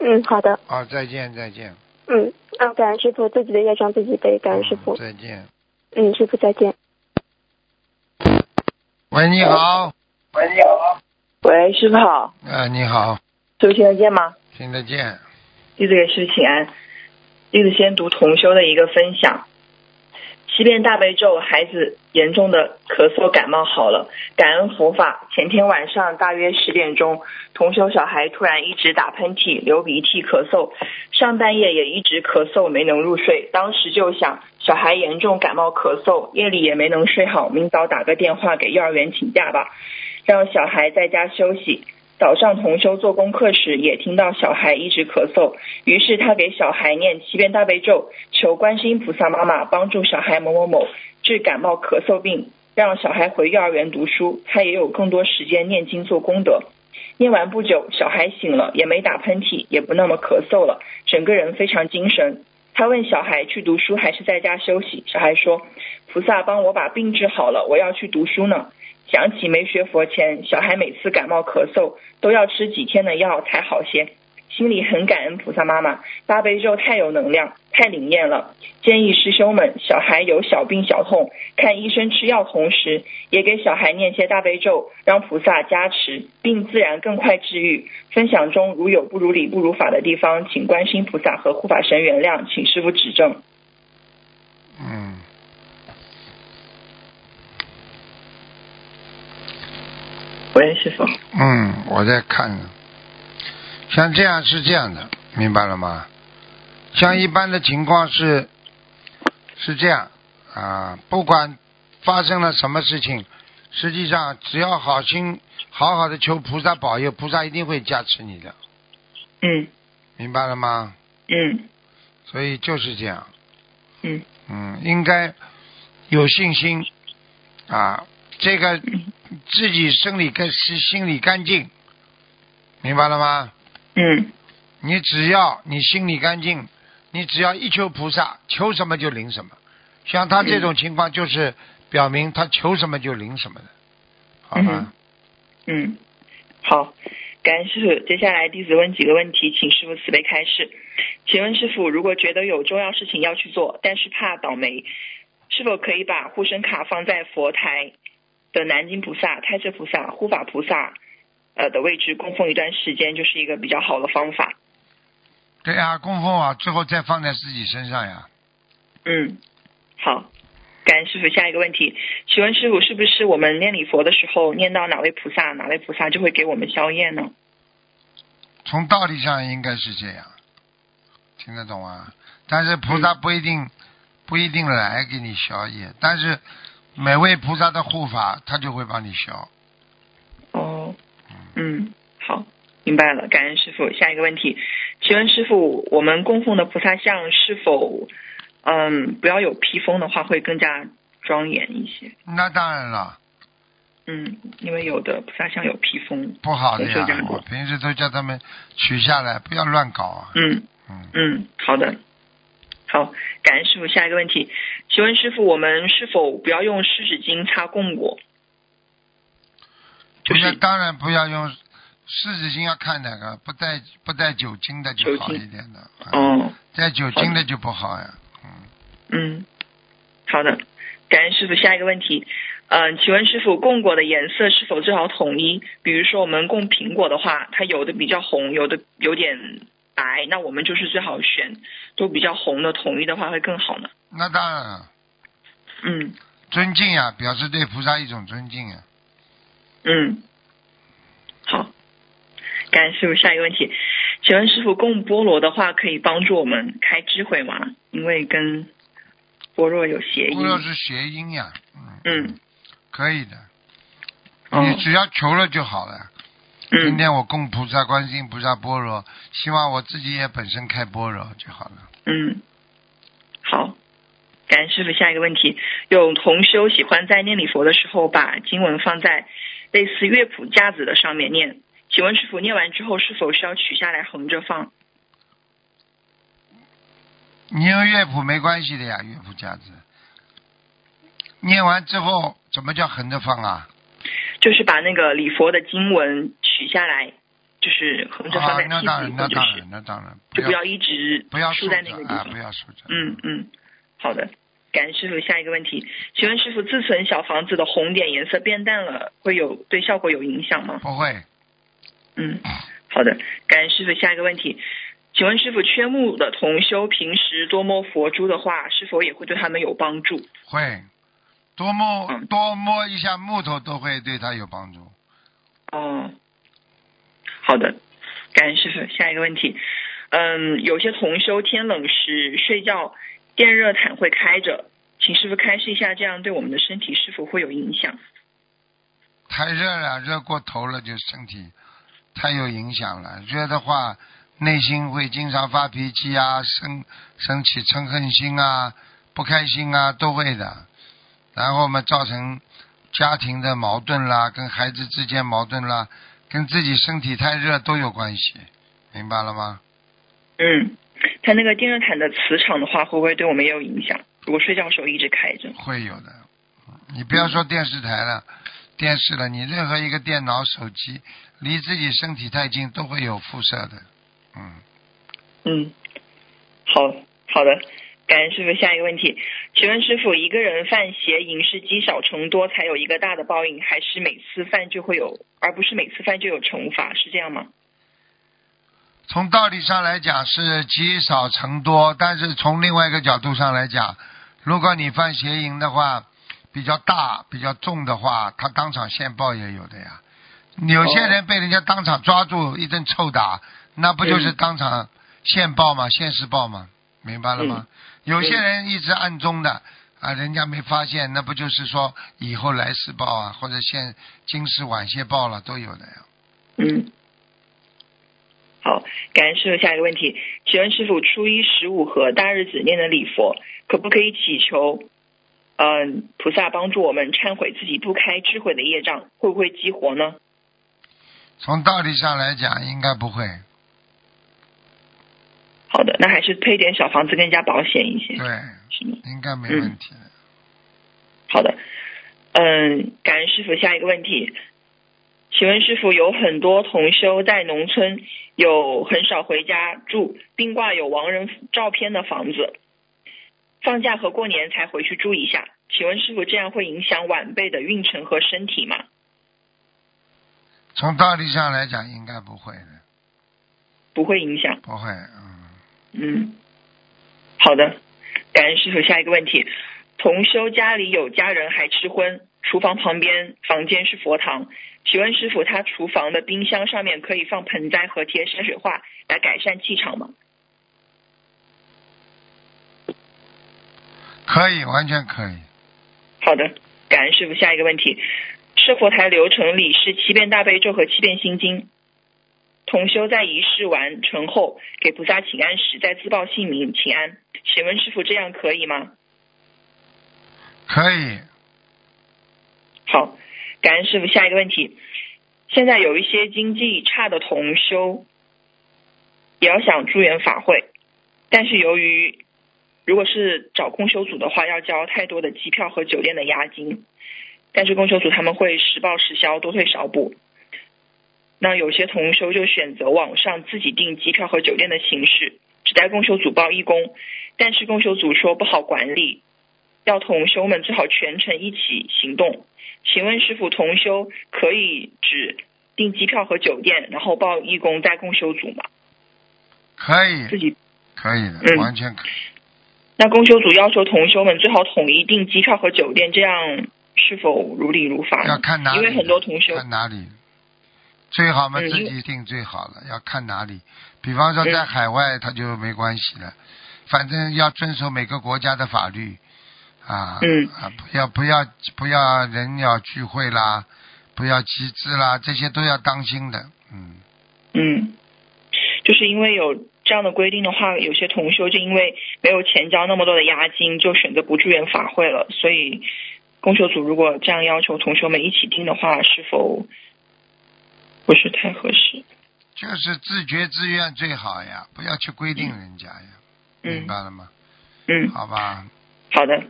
嗯，好的。好，再见，再见，嗯，啊，感恩师傅，自己的业障自己背，感恩师傅嗯。再见。嗯，师傅再见。喂，你好，喂，你好。喂师傅好，啊，你好，师傅听得见吗？听得见，弟子给师傅请安。弟子先读同修的一个分享：七遍大悲咒，孩子严重的咳嗽感冒好了，感恩佛法。前天晚上大约十点钟，同修小孩突然一直打喷嚏、流鼻涕、咳嗽，上半夜也一直咳嗽，没能入睡。当时就想，小孩严重感冒咳嗽，夜里也没能睡好，明早打个电话给幼儿园请假吧，让小孩在家休息。早上同修做功课时，也听到小孩一直咳嗽，于是他给小孩念七遍大悲咒，求观世音菩萨妈妈帮助小孩某某某治感冒咳嗽病，让小孩回幼儿园读书，他也有更多时间念经做功德。念完不久，小孩醒了，也没打喷嚏，也不那么咳嗽了，整个人非常精神。他问小孩去读书还是在家休息，小孩说：“菩萨帮我把病治好了，我要去读书呢。”想起没学佛前，小孩每次感冒咳嗽都要吃几天的药才好些，心里很感恩菩萨妈妈，大悲咒太有能量，太灵验了。建议师兄们，小孩有小病小痛，看医生吃药同时，也给小孩念些大悲咒，让菩萨加持，病自然更快治愈。分享中如有不如理不如法的地方，请观世音菩萨和护法神原谅，请师傅指正。喂，师傅。嗯，我在看呢。像这样是这样的，明白了吗？像一般的情况是是这样啊，不管发生了什么事情，实际上只要好心好好的求菩萨保佑，菩萨一定会加持你的，嗯明白了吗？嗯所以就是这样，嗯嗯，应该有信心啊，这个自己生理跟心心里干净，明白了吗？嗯你只要你心里干净，你只要一求菩萨，求什么就灵什么。像他这种情况，就是表明他求什么就灵什么的，好吧？嗯，好，感恩师傅。接下来弟子问几个问题，请师傅慈悲开示。请问师傅，如果觉得有重要事情要去做，但是怕倒霉，是否可以把护身卡放在佛台的南京菩萨、太岁菩萨、护法菩萨呃的位置供奉一段时间，就是一个比较好的方法。对啊、供奉啊，最后再放在自己身上呀。嗯，好，感恩师傅。下一个问题，请问师傅，是不是我们念礼佛的时候念到哪位菩萨，哪位菩萨就会给我们消业呢？从道理上应该是这样，听得懂啊？但是菩萨不一定、不一定来给你消业，但是每位菩萨的护法他就会帮你消。哦，嗯，好，明白了，感恩师傅。下一个问题，请问师傅，我们供奉的菩萨像是否，嗯，不要有披风的话，会更加庄严一些？那当然了，嗯，因为有的菩萨像有披风。不好的。呀我平时都叫他们取下来，不要乱搞啊。嗯嗯，嗯，好的，好，感恩师傅。下一个问题，请问师傅，我们是否不要用湿纸巾擦供果？就是当然不要用湿纸巾，要看哪个不带不带酒精的就好一点的。啊哦，带酒精的就不好呀。嗯，嗯，好的，感恩师傅。下一个问题，嗯、请问师傅，供果的颜色是否最好统一？比如说我们供苹果的话，它有的比较红，有的有点白，那我们就是最好选都比较红的，统一的话会更好呢。那当然了，嗯尊敬呀，表示对菩萨一种尊敬呀。嗯，好，感谢师傅。下一个问题，请问师傅，供菠萝的话可以帮助我们开智慧吗？因为跟般若有谐音不。若是谐音呀，嗯，嗯可以的，哦你只要求了就好了。今嗯天我供菩萨、观世音菩萨般若，希望我自己也本身开般若就好了。嗯，好，感恩师傅。下一个问题，有同修喜欢在念礼佛的时候把经文放在类似乐谱架子的上面念，请问师傅念完之后是否需要取下来横着放？你用乐谱没关系的呀，乐谱架子。念完之后，怎么叫横着放啊？就是把那个礼佛的经文取下来，就是横着放啊在，屉子里，那当然，那或者是当然，那当然，就不要一直不要竖竖在那个地方不。要竖着。嗯嗯，好的。感恩师傅，下一个问题，请问师傅，自存小房子的红点颜色变淡了，会有对效果有影响吗？不会，嗯，好的，感恩师傅。下一个问题，请问师傅，缺木的同修平时多摸佛珠的话，是否也会对他们有帮助？会多摸嗯多摸一下木头都会对他有帮助。哦，好的，感恩师傅。下一个问题，嗯，有些同修天冷时睡觉电热毯会开着，请师傅开示一下，这样对我们的身体是否会有影响？太热了，热过头了，就身体太有影响了。热的话，内心会经常发脾气啊，生生起嗔恨心啊，不开心啊，都会的。然后嘛，造成家庭的矛盾啦，跟孩子之间矛盾啦，跟自己身体太热都有关系，明白了吗？嗯，它那个电热毯的磁场的话，会不会对我们也有影响？如果睡觉的时候一直开着，会有的。你不要说电视台了、电视了，你任何一个电脑、手机，离自己身体太近都会有辐射的。嗯，嗯，好好的，感恩师傅。下一个问题，请问师傅，一个人犯邪淫是积少成多才有一个大的报应，还是每次犯就会有，而不是每次犯就有惩罚？是这样吗？从道理上来讲是积少成多，但是从另外一个角度上来讲，如果你犯邪淫的话，比较大、比较重的话，他当场现报也有的呀。有些人被人家当场抓住一顿臭打，那不就是当场现报吗？现世报吗？明白了吗？有些人一直暗中的啊，人家没发现，那不就是说以后来世报啊，或者现今世晚些报了都有的呀。嗯。好，感恩师傅。下一个问题，请问师傅，初一十五和大日子念的礼佛，可不可以祈求，嗯、菩萨帮助我们忏悔自己不开智慧的业障，会不会激活呢？从道理上来讲，应该不会。好的，那还是配点小房子更加保险一些，对，是吗？应该没问题的。好的，嗯，感恩师傅。下一个问题，请问师傅，有很多同修在农村有很少回家住，并挂有亡人照片的房子，放假和过年才回去住一下。请问师傅，这样会影响晚辈的运程和身体吗？从道理上来讲，应该不会的，不会影响。不会，嗯，嗯，好的，感恩师傅。下一个问题，同修家里有家人还吃荤，厨房旁边房间是佛堂，请问师傅，他厨房的冰箱上面可以放盆栽和贴山水画来改善气场吗？可以，完全可以。好的，感恩师傅。下一个问题，设佛台流程里是七遍大悲咒和七遍心经。同修在仪式完成后给菩萨请安时，再自报姓名请安。请问师傅这样可以吗？可以，好，感恩师傅。下一个问题，现在有一些经济差的同修，也要想助缘法会，但是由于如果是找供修组的话，要交太多的机票和酒店的押金，但是供修组他们会实报实销，多退少补。那有些同修就选择网上自己订机票和酒店的形式，只带共修组报义工，但是共修组说不好管理，要同修们最好全程一起行动。请问师傅，同修可以只订机票和酒店，然后报义工在共修组吗？可以，自己可以的，嗯完全可以。那供修组要求同修们最好统一订机票和酒店，这样是否如理如法呢？要看哪里，因为很多同修，看哪里，最好嘛嗯自己定最好了，要看哪里。比方说在嗯海外，他就没关系了，反正要遵守每个国家的法律啊，嗯。啊，不要不要不要人要聚会啦，不要集资啦，这些都要当心的，嗯，嗯，就是因为有这样的规定的话，有些同修就因为没有钱交那么多的押金，就选择不住院法会了。所以，公修组如果这样要求同修们一起听的话，是否不是太合适？就是自觉自愿最好呀，不要去规定人家呀，明嗯白了吗？嗯，好吧，好的，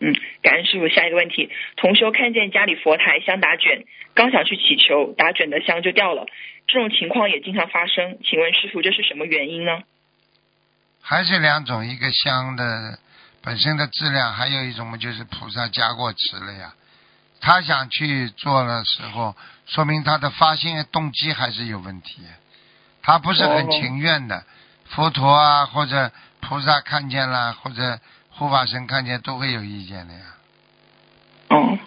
嗯，感恩师傅。下一个问题，同修看见家里佛台香打卷，刚想去祈求，打卷的香就掉了，这种情况也经常发生。请问师傅，这是什么原因呢？还是两种，一个香的本身的质量，还有一种嘛就是菩萨加过持了呀。他想去做的时候，说明他的发心动机还是有问题，他不是很情愿的。佛陀啊，或者菩萨看见了，或者护法神看见，都会有意见的呀。哦，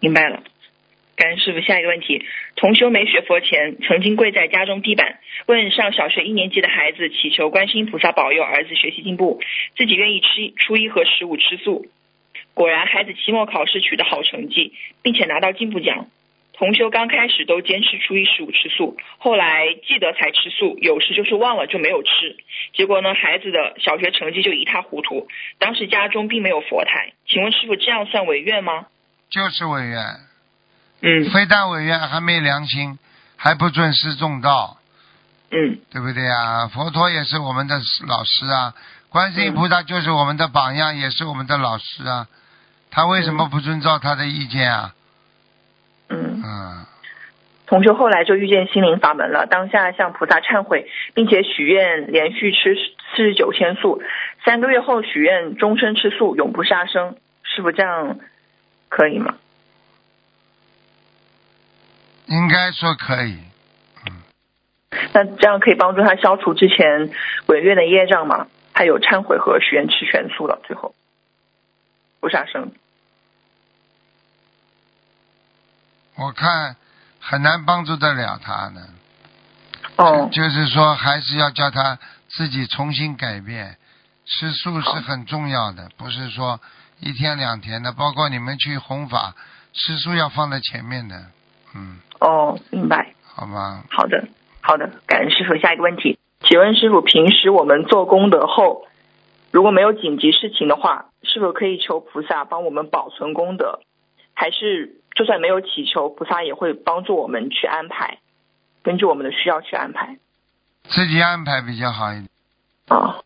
明白了。感恩师傅。下一个问题：同修没学佛前，曾经跪在家中地板，问上小学一年级的孩子祈求观世音菩萨保佑儿子学习进步，自己愿意吃初一和十五吃素。果然，孩子期末考试取得好成绩，并且拿到进步奖。同修刚开始都坚持初一十五吃素，后来记得才吃素，有时就是忘了就没有吃。结果呢，孩子的小学成绩就一塌糊涂。当时家中并没有佛台，请问师傅这样算违愿吗？就是违愿，嗯非但违愿，还没良心，还不尊师重道，嗯对不对啊？佛陀也是我们的老师啊，观世音嗯菩萨就是我们的榜样，也是我们的老师啊。他为什么不遵照他的意见啊？嗯。嗯，同修后来就遇见心灵法门了，当下向菩萨忏悔，并且许愿连续吃四十九天素，三个月后许愿终身吃素，永不杀生。师傅这样可以吗？应该说可以。那这样可以帮助他消除之前违愿的业障吗？他有忏悔和许愿吃全素了，最后不杀生。我看很难帮助得了他呢。哦，就是说还是要叫他自己重新改变。吃素是很重要的，不是说一天两天的。包括你们去弘法，吃素要放在前面的。嗯，哦，明白。好吗？好的，好的，感恩师傅。下一个问题，请问师傅，平时我们做功德后，如果没有紧急事情的话，是否可以求菩萨帮我们保存功德？还是就算没有祈求，菩萨也会帮助我们去安排，根据我们的需要去安排？自己安排比较好一点，啊、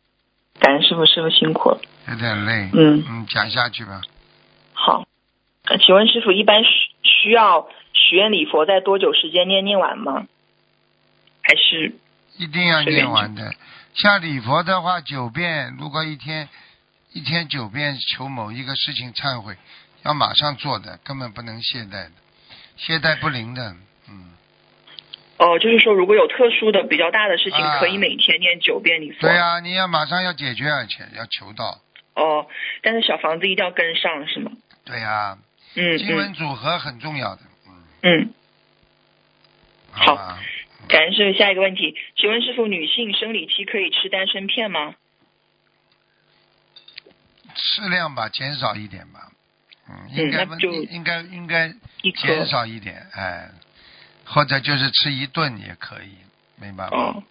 感恩师傅，师傅辛苦了。有点累。嗯，嗯，讲下去吧。好。呃请问师傅，一般需需要许愿礼佛在多久时间念念完吗？还是一定要念完的。像礼佛的话，九遍，如果一天一天九遍求某一个事情忏悔，要马上做的，根本不能懈怠的，懈怠不灵的。嗯，哦，就是说如果有特殊的比较大的事情，啊可以每天念九遍礼佛。对呀、你要马上要解决，而且要求到。哦，但是小房子一定要跟上，是吗？对呀、嗯经文嗯组合很重要的。嗯，嗯。好吧。感恩师傅，下一个问题，请问师傅，女性生理期可以吃丹参片吗？适量吧，减少一点吧。嗯，应该那就应该应该减少一点，哎，或者就是吃一顿也可以，明白吗？哦，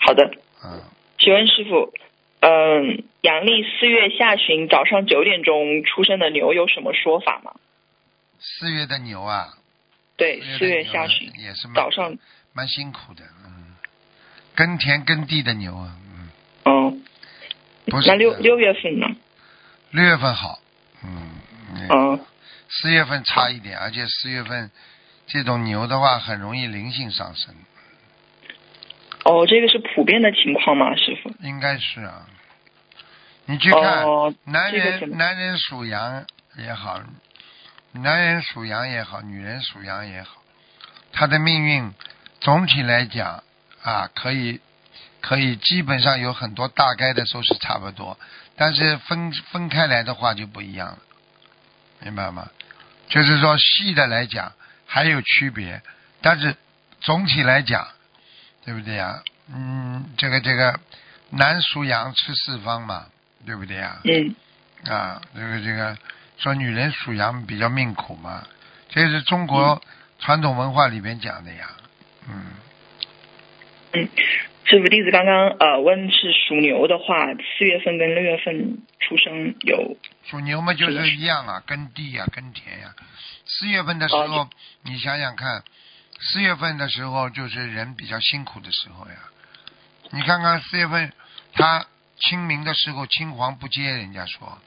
好的。嗯，请问师傅，嗯，阳历四月下旬早上九点钟出生的牛有什么说法吗？四月的牛啊，对，四四月下旬也是蛮早上，蛮辛苦的，嗯，耕田耕地的牛啊，嗯，哦，不是。那六六月份呢？六月份好，嗯，嗯嗯，四月份差一点，而且四月份这种牛的话很容易灵性上升，哦，这个是普遍的情况吗，师傅？应该是啊。你去看，哦男人男人属羊也好，男人属羊也好，女人属羊也好，他的命运总体来讲啊，可以可以基本上有很多大概的时候是差不多，但是分分开来的话就不一样了，明白吗？就是说细的来讲还有区别，但是总体来讲，对不对呀？嗯，这个这个男属羊吃四方嘛，对不对呀？嗯，啊，这个这个说女人属羊比较命苦嘛，这是中国传统文化里边讲的呀。嗯，嗯，师傅，弟子刚刚呃问是属牛的话，四月份跟六月份出生有属牛嘛就是一样啊，耕地呀、耕田呀、四月份的时候，哦你想想看，四月份的时候就是人比较辛苦的时候呀。你看看四月份，他清明的时候青黄不接，人家说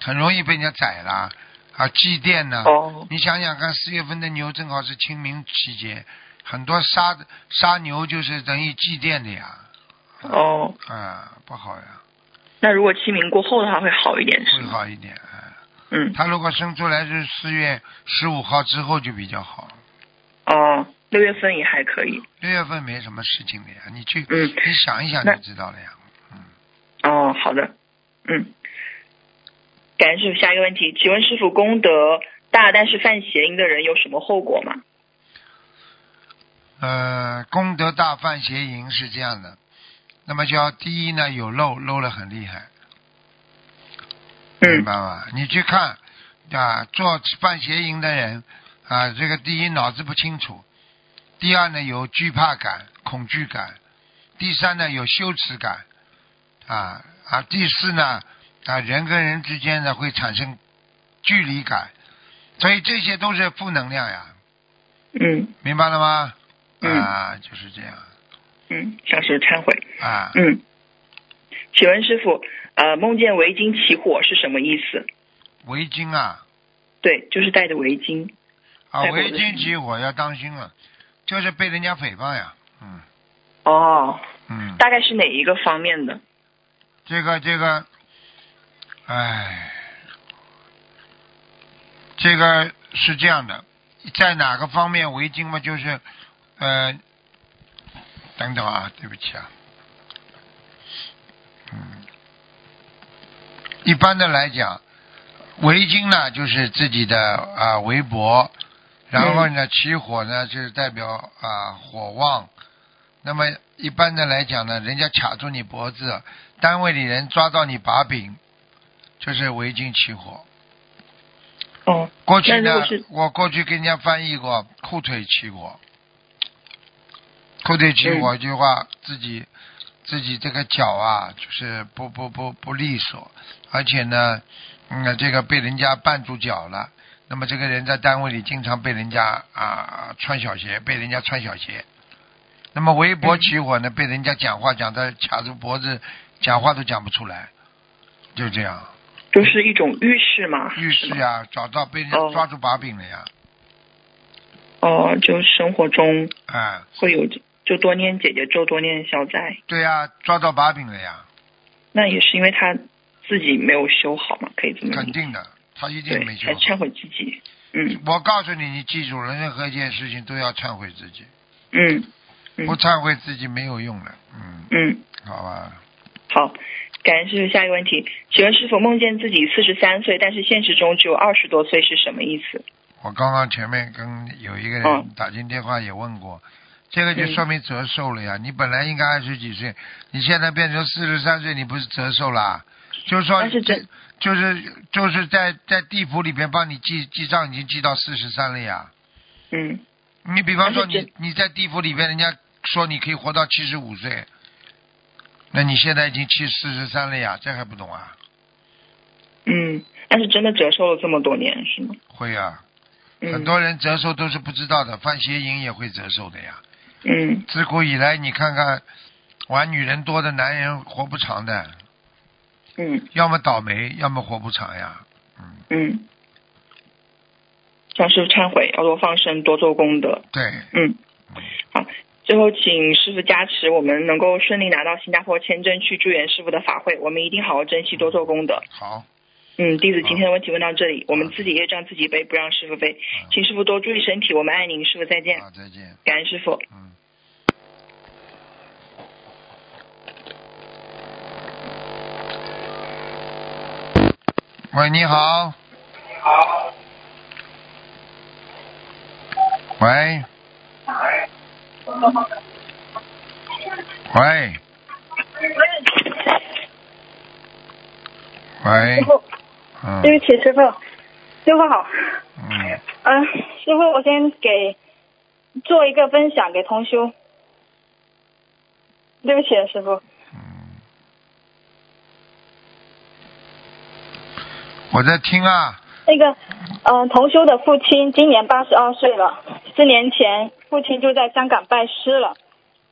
很容易被人家宰了啊，祭奠呢。哦你想想看，四月份的牛正好是清明期间，很多杀杀牛就是等于祭奠的呀。哦，啊，不好呀，那如果清明过后的话会好一点是会？好一点。嗯嗯，他如果生出来是四月十五号之后就比较好，哦，六月份也还可以。六月份没什么事情的呀，你去，嗯你想一想就知道了呀。嗯，哦，好的，嗯，感谢师傅。下一个问题，请问师傅，功德大但是犯邪淫的人有什么后果吗？呃，功德大犯邪淫是这样的，那么就要第一呢有漏，漏了很厉害，明嗯白吗？你去看啊，做犯邪淫的人啊，这个第一脑子不清楚，第二呢有惧怕感、恐惧感，第三呢有羞耻感，啊啊，第四呢啊人跟人之间呢会产生距离感，所以这些都是负能量呀，嗯明白了吗？嗯啊，就是这样嗯，像是忏悔。啊。嗯，请问师傅，呃，梦见围巾起火是什么意思？围巾啊对，就是戴着围巾。啊，围巾起火要当心了，就是被人家诽谤呀。嗯哦，嗯，大概是哪一个方面的？这个这个，哎，这个是这样的，在哪个方面围巾嘛，就是呃，等等啊，对不起啊，嗯，一般的来讲，围巾呢就是自己的啊围脖，然后呢起火呢就是代表啊火旺，那么一般的来讲呢，人家卡住你脖子，单位里人抓到你把柄，就是围巾起火。哦，过去呢我过去跟人家翻译过裤腿起火，裤腿起火，一句话自己自己这个脚啊，就是不不不不利索，而且呢，嗯，这个被人家绊住脚了。那么这个人在单位里经常被人家啊穿小鞋，被人家穿小鞋。那么围脖起火呢，被人家讲话讲的卡住脖子，讲话都讲不出来，就这样。就是一种预示嘛？浴室是吗呀，找到被人家哦抓住把柄了呀，哦，就生活中哎，会有，就多念姐姐咒，多念消灾。对呀，抓到把柄了呀，那也是因为他自己没有修好嘛，可以这么。肯定的，他一定，没修好。还忏悔自己。嗯，我告诉你，你记住了，任何一件事情都要忏悔自己。嗯嗯不忏悔自己没有用的，嗯，嗯，好吧。好，感谢师傅。下一个问题，请问师傅梦见自己四十三岁，但是现实中只有二十多岁是什么意思？我刚刚前面跟有一个人嗯打进电话也问过，这个就嗯说明折寿了呀。你本来应该二十几岁，你现在变成四十三岁，你不是折寿啦？就是说就是就是在在地府里边帮你记记账，已经记到四十三了呀。嗯你比方说你你在地府里边，人家说你可以活到七十五岁，那你现在已经七四十三了呀，这还不懂啊？嗯，但是真的折寿了这么多年是吗？会啊，嗯、很多人折寿都是不知道的，犯邪淫也会折寿的呀。嗯自古以来，你看看玩女人多的男人活不长的，嗯要么倒霉，要么活不长呀。嗯，嗯，向师傅忏悔，要多放生，多做功德。对，嗯，好，最后请师傅加持，我们能够顺利拿到新加坡签证去助缘师傅的法会，我们一定好好珍惜，多做功德。好，嗯，弟子今天的问题问到这里，我们自己业障自己背，不让师傅背，请师傅多注意身体，我们爱您，师傅再见，好，再见。感恩师傅。嗯。喂，你好。你好。喂。喂。喂师。傅，嗯对不起，师傅，师傅好。嗯，嗯、师傅，我先给做一个分享给同修。对不起，师傅。我在听啊。那个，嗯、同修的父亲今年八十二岁了。四年前，父亲就在香港拜师了。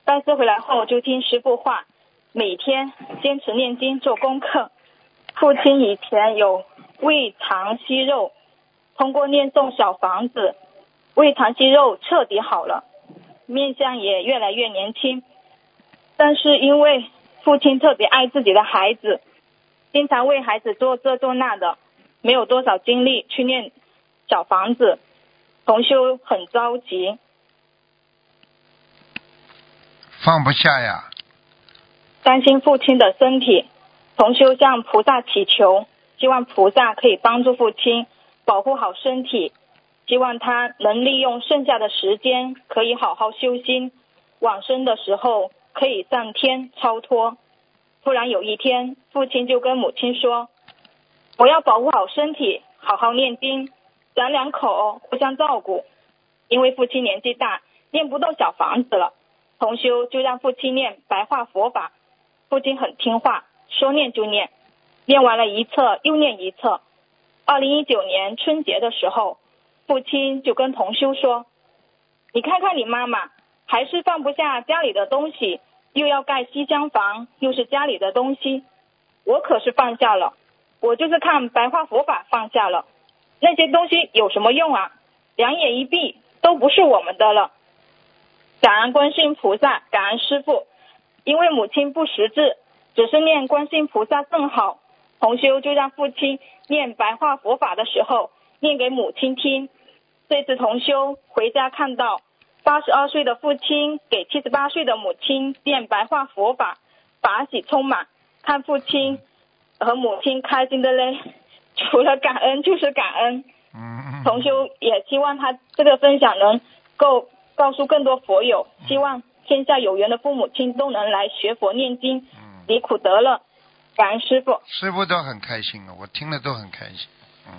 拜师回来后，就听师傅话，每天坚持念经做功课。父亲以前有胃肠息肉，通过念诵小房子，胃肠息肉彻底好了，面相也越来越年轻。但是因为父亲特别爱自己的孩子，经常为孩子做这做那的，没有多少精力去念小房子，同修很着急。放不下呀。担心父亲的身体，同修向菩萨祈求，希望菩萨可以帮助父亲保护好身体，希望他能利用剩下的时间可以好好修心，往生的时候可以上天超脱。突然有一天，父亲就跟母亲说：“我要保护好身体，好好念经，咱两口互相照顾。”因为父亲年纪大，念不动小房子了，同修就让父亲念白话佛法。父亲很听话，说念就念，念完了一册又念一册。二零一九年春节的时候，父亲就跟同修说：“你看看你妈妈，还是放不下家里的东西，又要盖西厢房，又是家里的东西。我可是放下了，我就是看白话佛法放下了。那些东西有什么用啊？两眼一闭，都不是我们的了。”感恩观世音菩萨，感恩师傅。因为母亲不识字，只是念观世音菩萨更好。同修就让父亲念白话佛法的时候念给母亲听。这次同修回家看到八十二岁的父亲给七十八岁的母亲念白话佛法，法喜充满，看父亲和母亲开心的嘞，除了感恩就是感恩。嗯。同修也希望他这个分享能够告诉更多佛友，希望天下有缘的父母亲都能来学佛念经，嗯离苦得乐。感恩师傅。师傅都很开心啊，我听了都很开心，嗯，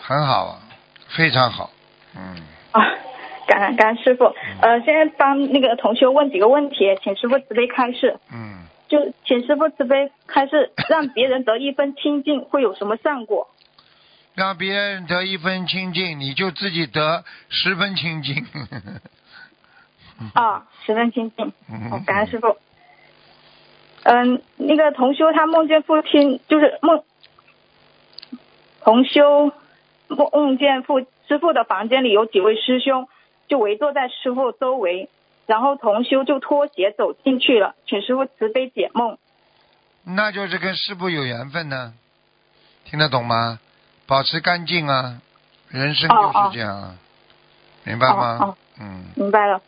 很好啊，非常好，嗯，啊，感恩感恩师傅。呃，现在帮那个同修问几个问题，请师傅慈悲开示。嗯，就请师傅慈悲还是，让别人得一分清净会有什么善果？让别人得一分清净，你就自己得十分清净。啊，十分清净。好哦，感恩师傅。嗯，那个同修他梦见父亲，就是梦同修梦梦见父师傅的房间里有几位师兄，就围坐在师傅周围，然后同修就脱鞋走进去了，请师傅慈悲解梦。那就是跟师傅有缘分呢，听得懂吗？保持干净啊，人生就是这样啊。明白吗？哦哦嗯，明白了。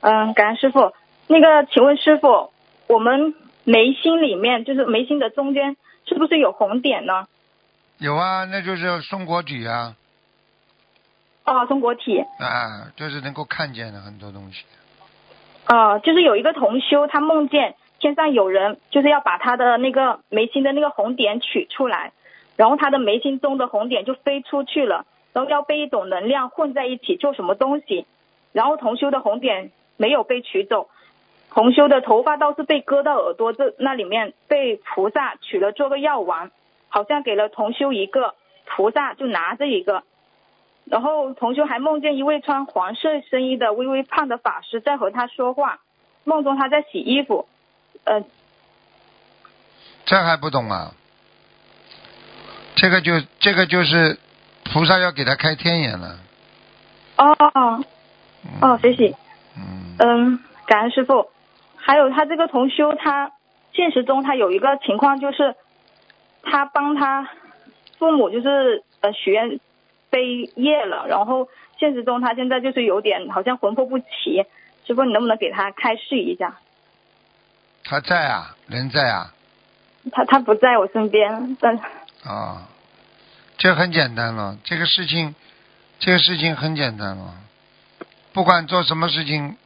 嗯，感恩师傅。那个，请问师傅，我们眉心里面，就是眉心的中间，是不是有红点呢？有啊，那就是松果体啊，哦，松果体。啊，就是能够看见的很多东西。呃，就是有一个同修，他梦见天上有人，就是要把他的那个眉心的那个红点取出来，然后他的眉心中的红点就飞出去了，然后要被一种能量混在一起做什么东西，然后同修的红点没有被取走，同修的头发倒是被割到耳朵这那里面，被菩萨取了做个药丸，好像给了同修一个，菩萨就拿着一个。然后同修还梦见一位穿黄色深衣的微微胖的法师在和他说话，梦中他在洗衣服，呃，这还不懂啊？这个就这个就是菩萨要给他开天眼了。哦嗯哦，谢谢，嗯，嗯，感恩师傅。还有他这个同修，他现实中他有一个情况就是，他帮他父母就是呃许愿背业了，然后现实中他现在就是有点好像魂魄不齐，师傅你能不能给他开示一下？他在啊，人在啊，他他不在我身边，但啊，这很简单了。这个事情，这个事情很简单了。不管做什么事情，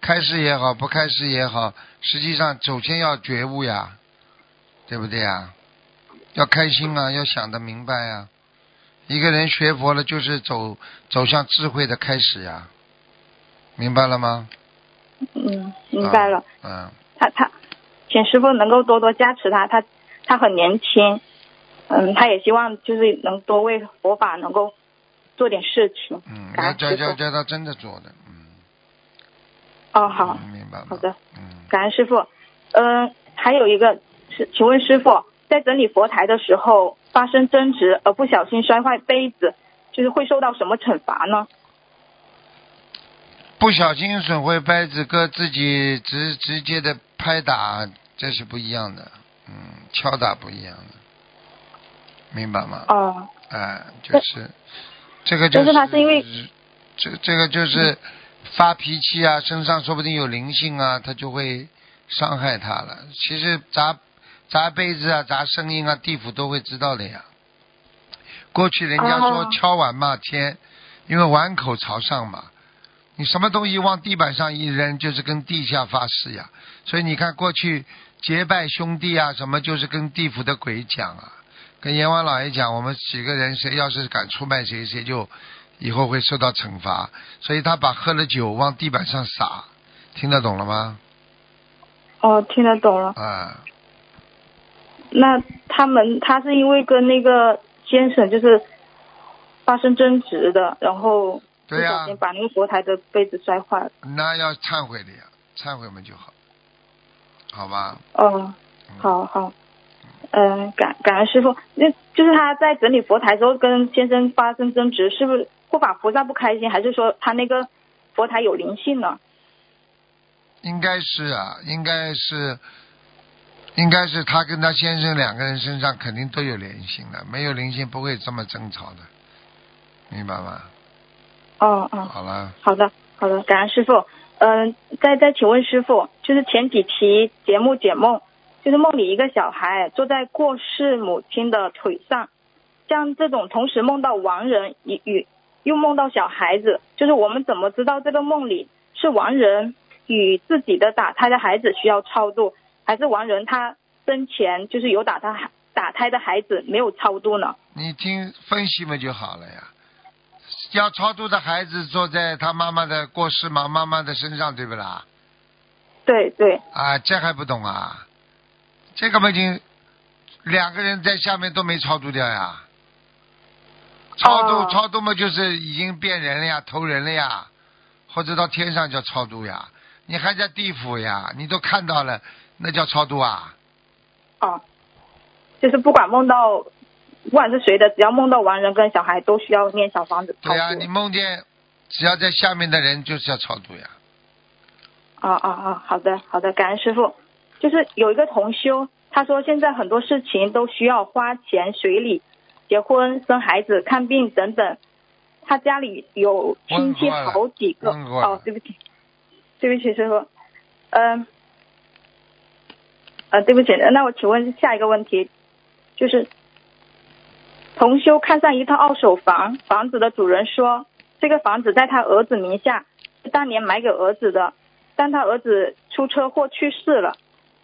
开示也好，不开示也好，实际上首先要觉悟呀，对不对呀？要开心啊，要想得明白呀。一个人学佛了，就是走走向智慧的开始呀，明白了吗？嗯，明白了。嗯，他他，请师傅能够多多加持他，他他很年轻，嗯，他也希望就是能多为佛法能够做点事情。嗯，感要叫恩师傅。叫叫他真的做的，嗯，哦，好，嗯明白吗？好的，嗯，感恩师傅。嗯，还有一个是，请问师傅，在整理佛台的时候发生争执而不小心摔坏杯子，就是会受到什么惩罚呢？不小心损坏杯子，跟自己直直接的拍打，这是不一样的，嗯，敲打不一样的，明白吗？哦，哎，就是这个就但是他是因为这这个就是发脾气啊，身上说不定有灵性啊，他就会伤害他了。其实砸砸杯子啊，砸声音啊，地府都会知道的呀。过去人家说哦敲碗骂天，因为碗口朝上嘛。你什么东西往地板上一扔，就是跟地下发誓呀。所以你看，过去结拜兄弟啊，什么就是跟地府的鬼讲啊，跟阎王老爷讲，我们几个人谁要是敢出卖谁，谁就以后会受到惩罚。所以他把喝了酒往地板上撒，听得懂了吗？哦，听得懂了。啊，那他们他是因为跟那个先生就是发生争执的，然后不小心把那个佛台的杯子摔坏了。那要忏悔的呀，忏悔嘛就好，好吧？哦，好好，嗯、感感恩师傅。那就是他在整理佛台时候跟先生发生争执，是不是护法菩萨不开心，还是说他那个佛台有灵性呢？应该是啊，应该是，应该是他跟他先生两个人身上肯定都有灵性的，没有灵性不会这么争吵的，明白吗？哦哦，好了，好的好的，感恩师傅。嗯、再再请问师傅，就是前几期节目解梦，就是梦里一个小孩坐在过世母亲的腿上，像这种同时梦到亡人与与又梦到小孩子，就是我们怎么知道这个梦里是亡人与自己的打胎的孩子需要超度，还是王仁他生前就是有打他打胎的孩子没有超度呢？你听分析嘛就好了呀。要超度的孩子坐在他妈妈的过世妈妈妈的身上，对不啦？对对，啊，这还不懂啊？这个嘛已经两个人在下面都没超度掉呀。超度、哦超度嘛，就是已经变人了呀，投人了呀，或者到天上叫超度呀。你还在地府呀，你都看到了，那叫超度啊？哦，就是不管梦到，不管是谁的，只要梦到亡人跟小孩，都需要念小房子。对呀，你梦见只要在下面的人就是要超度呀。哦哦哦！好的好的，感恩师傅。就是有一个同修，他说现在很多事情都需要花钱、随礼、结婚、生孩子、看病等等。他他家里有亲戚好几个。哦，对不起，对不起师傅，嗯、呃，对不起，那我请问下一个问题，就是同修看上一套二手房，房子的主人说这个房子在他儿子名下，是当年买给儿子的，但他儿子出车祸去世了，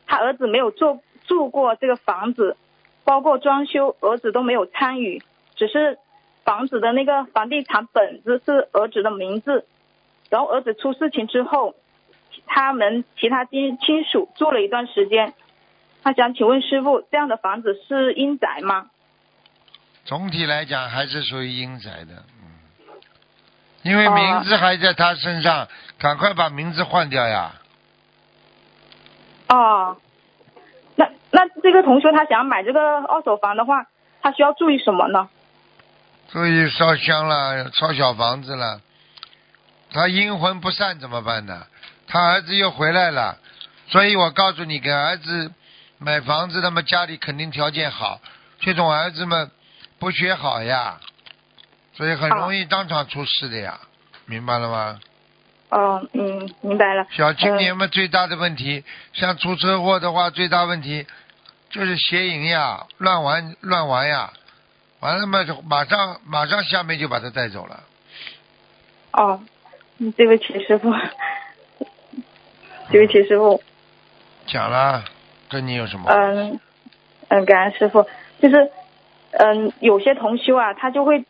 他儿子没有住住过这个房子，包括装修，儿子都没有参与，只是房子的那个房地产本子是儿子的名字，然后儿子出事情之后，他们其他亲亲属住了一段时间。他想请问师傅，这样的房子是阴宅吗？总体来讲还是属于阴宅的，嗯，因为哦名字还在他身上，赶快把名字换掉呀。哦，那那这个同学他想要买这个二手房的话，他需要注意什么呢？注意烧香了，烧小房子了，他阴魂不散怎么办呢？他儿子又回来了，所以我告诉你，给儿子买房子，那么家里肯定条件好，这种儿子们不学好呀，所以很容易当场出事的呀，明白了吗？哦，嗯，明白了。小青年们最大的问题，像出车祸的话，最大问题就是邪淫呀，乱玩乱玩呀，完了嘛，就马上马上下面就把他带走了。哦，嗯对不起师傅，对不起师傅。讲了，跟你有什么？嗯嗯，感恩师傅。就是嗯，有些同修啊，他就会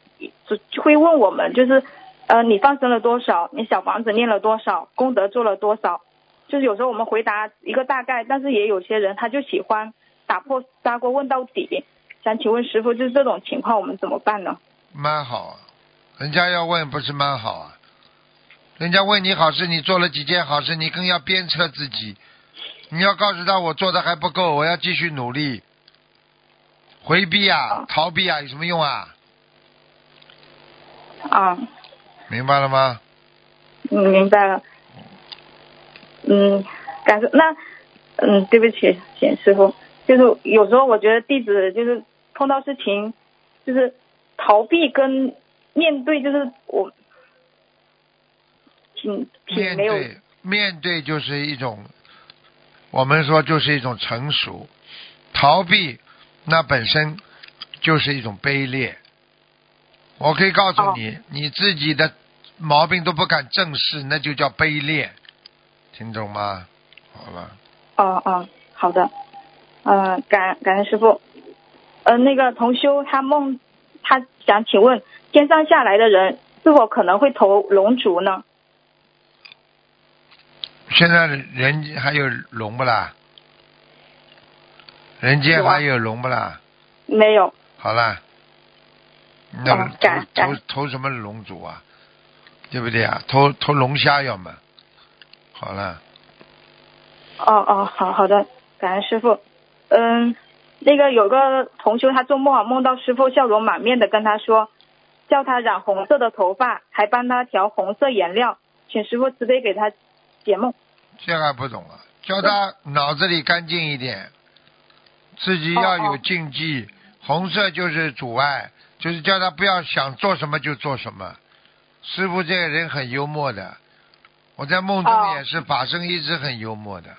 就就会问我们，就是呃，你放生了多少？你小房子念了多少？功德做了多少？就是有时候我们回答一个大概，但是也有些人他就喜欢打破砂锅问到底。想请问师傅，就是这种情况我们怎么办呢？蛮好啊，人家要问不是蛮好啊，人家问你好事，你做了几件好事，你更要鞭策自己，你要告诉他我做的还不够，我要继续努力。回避啊，逃避啊，有什么用啊？啊，明白了吗？嗯，明白了。嗯，感受那嗯，对不起，简师傅，就是有时候我觉得弟子就是碰到事情，就是逃避跟面对，就是我挺挺没有对面对就是一种，我们说就是一种成熟，逃避那本身就是一种卑劣。我可以告诉你，你自己的毛病都不敢正视，那就叫卑劣，听懂吗？好吧，哦哦，好的，呃，感感恩师傅。呃，那个同修他梦，他想请问，天上下来的人是否可能会投龙族呢？现在人还有龙不啦？人间还有龙不啦？没有。好啦，那投投投什么龙族啊？对不对啊？投投龙虾要么？好了，哦哦，好好的，感恩师傅。嗯，那个有个同修，他做梦啊，梦到师傅笑容满面的跟他说，叫他染红色的头发，还帮他调红色颜料，请师傅慈悲给他解梦。这个还不懂啊？叫他脑子里干净一点，自己要有禁忌。红色就是阻碍，就是叫他不要想做什么就做什么。师傅这个人很幽默的，我在梦中哦也是法身一直很幽默的。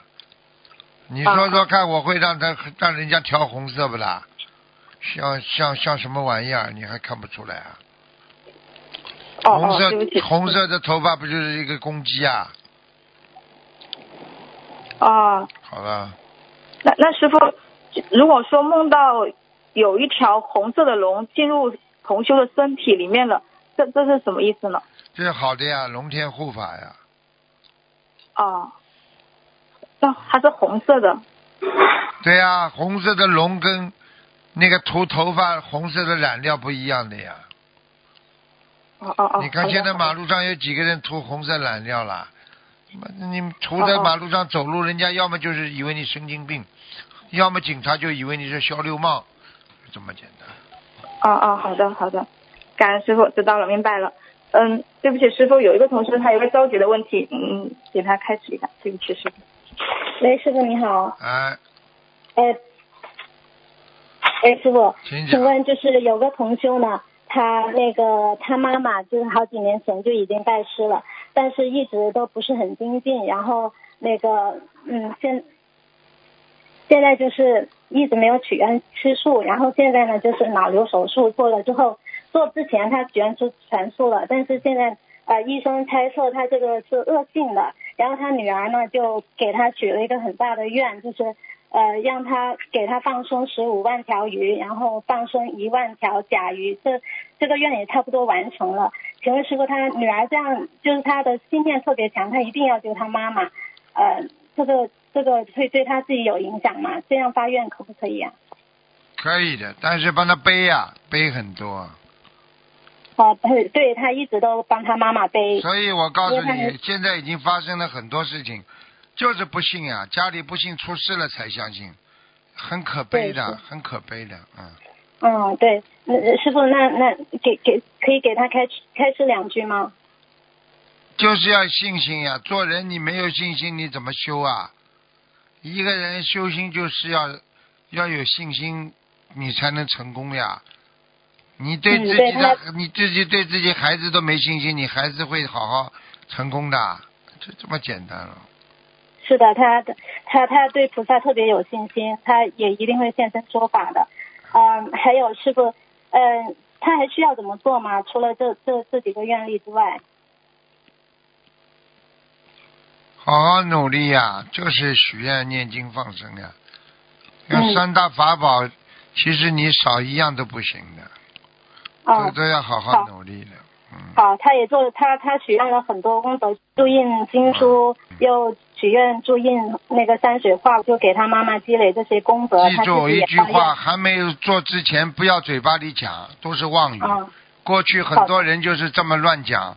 你说说看，我会让他让人家调红色不啦？像像像什么玩意儿？你还看不出来啊？红色。红色的头发不就是一个公鸡啊？哦，好了，那那师傅，如果说梦到有一条红色的龙进入同修的身体里面了，这这是什么意思呢？这是好的呀，龙天护法呀。哦，那它是红色的。对呀、红色的龙跟那个涂头发红色的染料不一样的呀。哦哦哦。你看现在马路上有几个人涂红色染料啦？妈你涂哦哦在马路上走路，人家要么就是以为你神经病，要么警察就以为你是小流氓，这么简单。哦哦，好的好的，感恩师傅，知道了，明白了。嗯，对不起，师傅，有一个同事他有个着急的问题，嗯，给他开始一下，对不起，师傅。喂，师傅你好，哎，哎，哎，师傅，请讲。请问就是有个同修呢，他那个他妈妈就是好几年前就已经拜师了，但是一直都不是很精进，然后那个嗯现现在就是一直没有许愿吃素，然后现在呢就是脑瘤手术做了之后，做之前他许愿吃全素了，但是现在呃医生猜测他这个是恶性的，然后他女儿呢就给他许了一个很大的愿，就是。呃，让他给他放生十五万条鱼，然后放生一万条甲鱼，这这个愿也差不多完成了。请问师傅，他女儿这样就是他的心念特别强，他一定要救他妈妈，呃，这个这个会对他自己有影响吗？这样发愿可不可以啊？可以的，但是帮他背呀，背很多。哦，对，对他一直都帮他妈妈背。所以我告诉你，现在已经发生了很多事情，就是不信呀，家里不幸出事了才相信，很可悲的，很可悲的，嗯。嗯，对，那师傅，那那给给可以给他开开示两句吗？就是要信心呀！做人你没有信心，你怎么修啊？一个人修心就是要要有信心，你才能成功呀。你对嗯自己的、他你自己对自己孩子都没信心，你孩子会好好成功的，就这么简单了。是的，他他他对菩萨特别有信心，他也一定会现身说法的。嗯，还有师傅，嗯，他还需要怎么做吗？除了这这这几个愿力之外，好好努力呀，就是许愿、念经、放生呀。要嗯三大法宝，其实你少一样都不行的，都哦，都要好好好努力的。嗯。好，他也做他他许愿了很多功德，注印经书，又许愿注印那个山水画，就给他妈妈积累这些功德。记住一句话，还没有做之前，不要嘴巴里讲，都是妄语。嗯，过去很多人就是这么乱讲，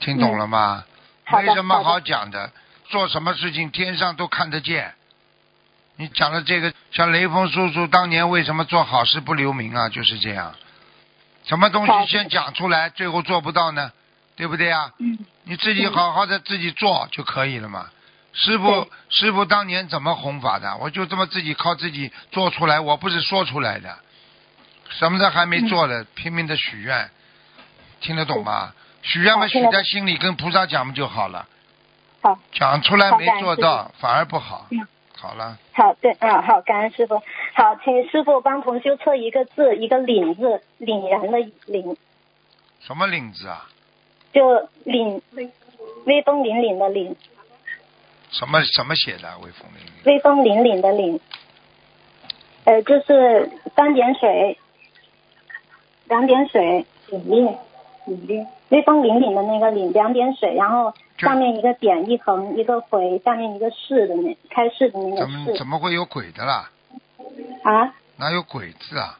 听懂了吗？嗯没什么好讲的，做什么事情天上都看得见。你讲的这个，像雷锋叔叔当年为什么做好事不留名啊？就是这样，什么东西先讲出来，最后做不到呢？对不对啊？嗯你自己好好的自己做就可以了嘛。师傅，师傅当年怎么弘法的？我就这么自己靠自己做出来，我不是说出来的，什么都还没做的，拼命的许愿，听得懂吗？许愿嘛，许在心里，跟菩萨讲不就好了？好，讲出来没做到，反而不好。嗯好了，好，对，嗯，好，感恩师傅。好，请师傅帮同修测一个字，一个领字，凛然的凛，什么领子啊？就凛，威风凛凛的凛，什么什么写的？啊微风凛凛威风凛凛的凛。呃，就是三点水，两点水，凛冽，凛冽，威风凛凛的那个凛，两点水，然后这上面一个点一横一个回，下面一个士的那开市的那怎个怎么怎么会有鬼的啦？啊，哪有鬼字啊？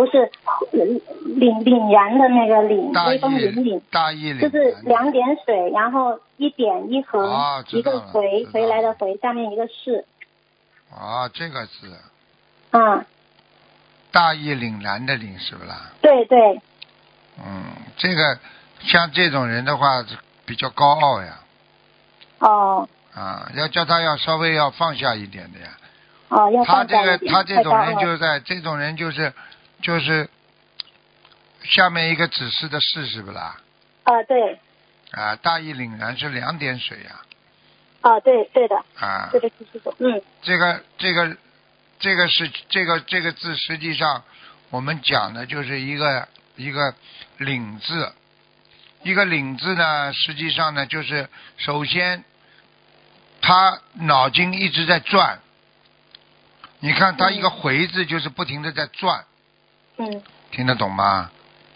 不是凛凛然的那个凛，威风凛凛。大义凛就是两点水，然后一点一横，一个道回回来的回，下面一个是，啊，这个字嗯，大义凛然的凛是不啦？对对，嗯，这个像这种人的话比较高傲呀，哦。啊，要叫他要稍微要放下一点的呀。哦，要他这个放下一点，他这种太高傲人就是在这种人就是就是下面一个指示的示是不啦？啊对，啊，大义凛然是两点水呀，啊对对的，啊，对对师傅，嗯。这个这个这个是这个这个字，实际上我们讲的就是一个一个领字，一个领字呢，实际上呢就是首先他脑筋一直在转，你看他一个回字就是不停的在转，嗯。听得懂吗？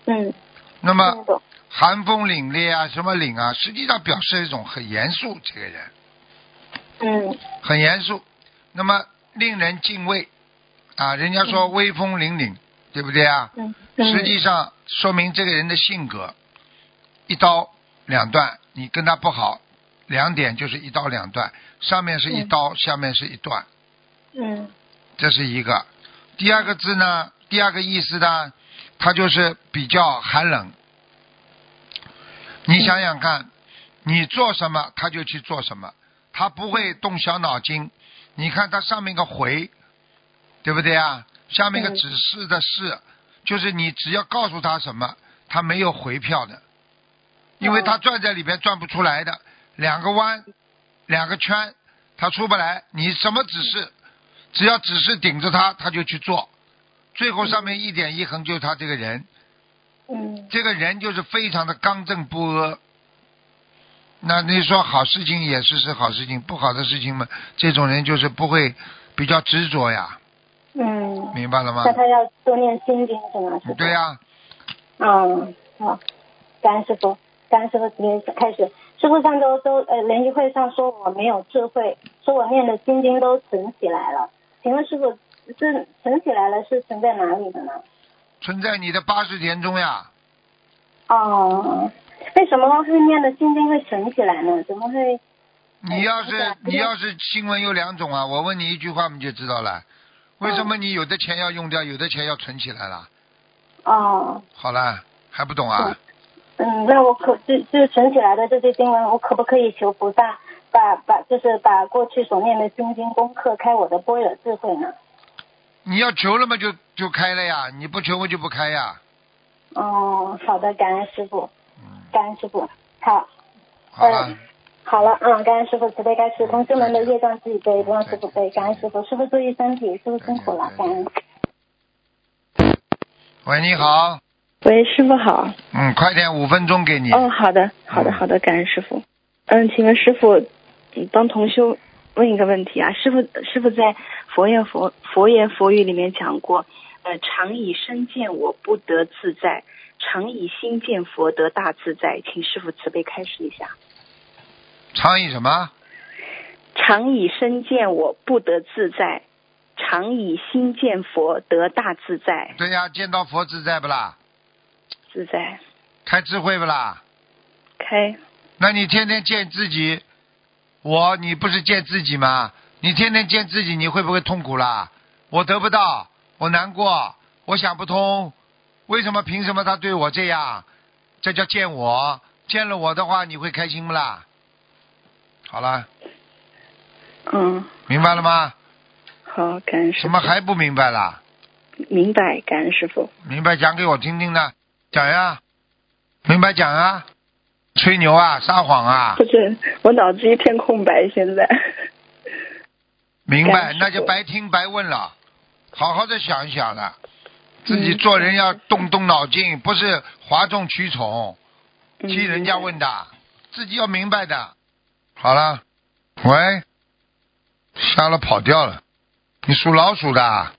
嗯，那么寒风凛冽啊，什么凛啊，实际上表示一种很严肃，这个人。嗯。很严肃，那么令人敬畏。啊。人家说威风凛凛，对不对啊？嗯。嗯，实际上说明这个人的性格一刀两断，你跟他不好，两点就是一刀两断，上面是一刀，下面是一段，嗯。这是一个。第二个字呢，第二个意思呢，它就是比较寒冷。你想想看，你做什么他就去做什么，他不会动小脑筋。你看它上面一个回，对不对啊？下面一个嗯指示的示，就是你只要告诉他什么，他没有回票的，因为他转在里边转不出来的，两个弯，两个圈，他出不来。你什么指示，只要指示顶着他，他就去做，最后上面一点一横就是他这个人，嗯这个人就是非常的刚正不阿。那你说好事情也是是好事情，不好的事情嘛，这种人就是不会比较执着呀，嗯，明白了吗那？他要多念心经是吗？对呀、嗯，好，感恩师傅，感恩师傅今天开始。师傅上周周呃联谊会上说我没有智慧，说我念的心经都存起来了。请问师傅，是存起来了是存在哪里的呢？存在你的八十田中呀。哦，为什么会念的心经会存起来呢？怎么会？你要是哎你要是新闻有两种啊，我问你一句话你就知道了，为什么你有的钱要用掉，有的钱要存起来了？哦，好了，还不懂啊？嗯，那我可就就存起来的这些经文，我可不可以求菩萨把把就是把过去所念的心经功课开我的般若智慧呢？你要求了嘛就就开了呀，你不求我就不开呀。哦，好的，感恩师傅，嗯，感恩师傅，好。好了，好了，嗯，感恩师傅慈悲开始，同学们的业障自己背，不让师傅背。感恩师傅，师傅注意身体，师傅辛苦了，感恩。喂，你好，喂，师傅好。嗯，快点，五分钟给你。哦，好的，好的，好的，感恩师傅。嗯，请问师傅，嗯帮同修问一个问题啊，师傅，师傅在佛言佛佛言佛语里面讲过，呃，常以身见我不得自在，常以心见佛得大自在，请师傅慈悲开示一下。常以什么？常以身见我不得自在，常以心见佛得大自在，对呀，见到佛自在不啦？自在开智慧不啦？开。那你天天见自己，我你不是见自己吗？你天天见自己，你会不会痛苦啦？我得不到，我难过，我想不通，为什么凭什么他对我这样？这叫见我，见了我的话，你会开心不啦？好了，嗯，明白了吗？好，感恩师傅。怎么还不明白啦？明白？感恩师傅。明白讲给我听听呢，讲呀，明白讲啊，吹牛啊，撒谎啊，不是，我脑子一片空白，现在。明白，那就白听白问了，好好的想一想了，自己做人要动动脑筋，不是哗众取宠，嗯替人家问的，自己要明白的。好了，喂，瞎了跑掉了，你属老鼠的啊，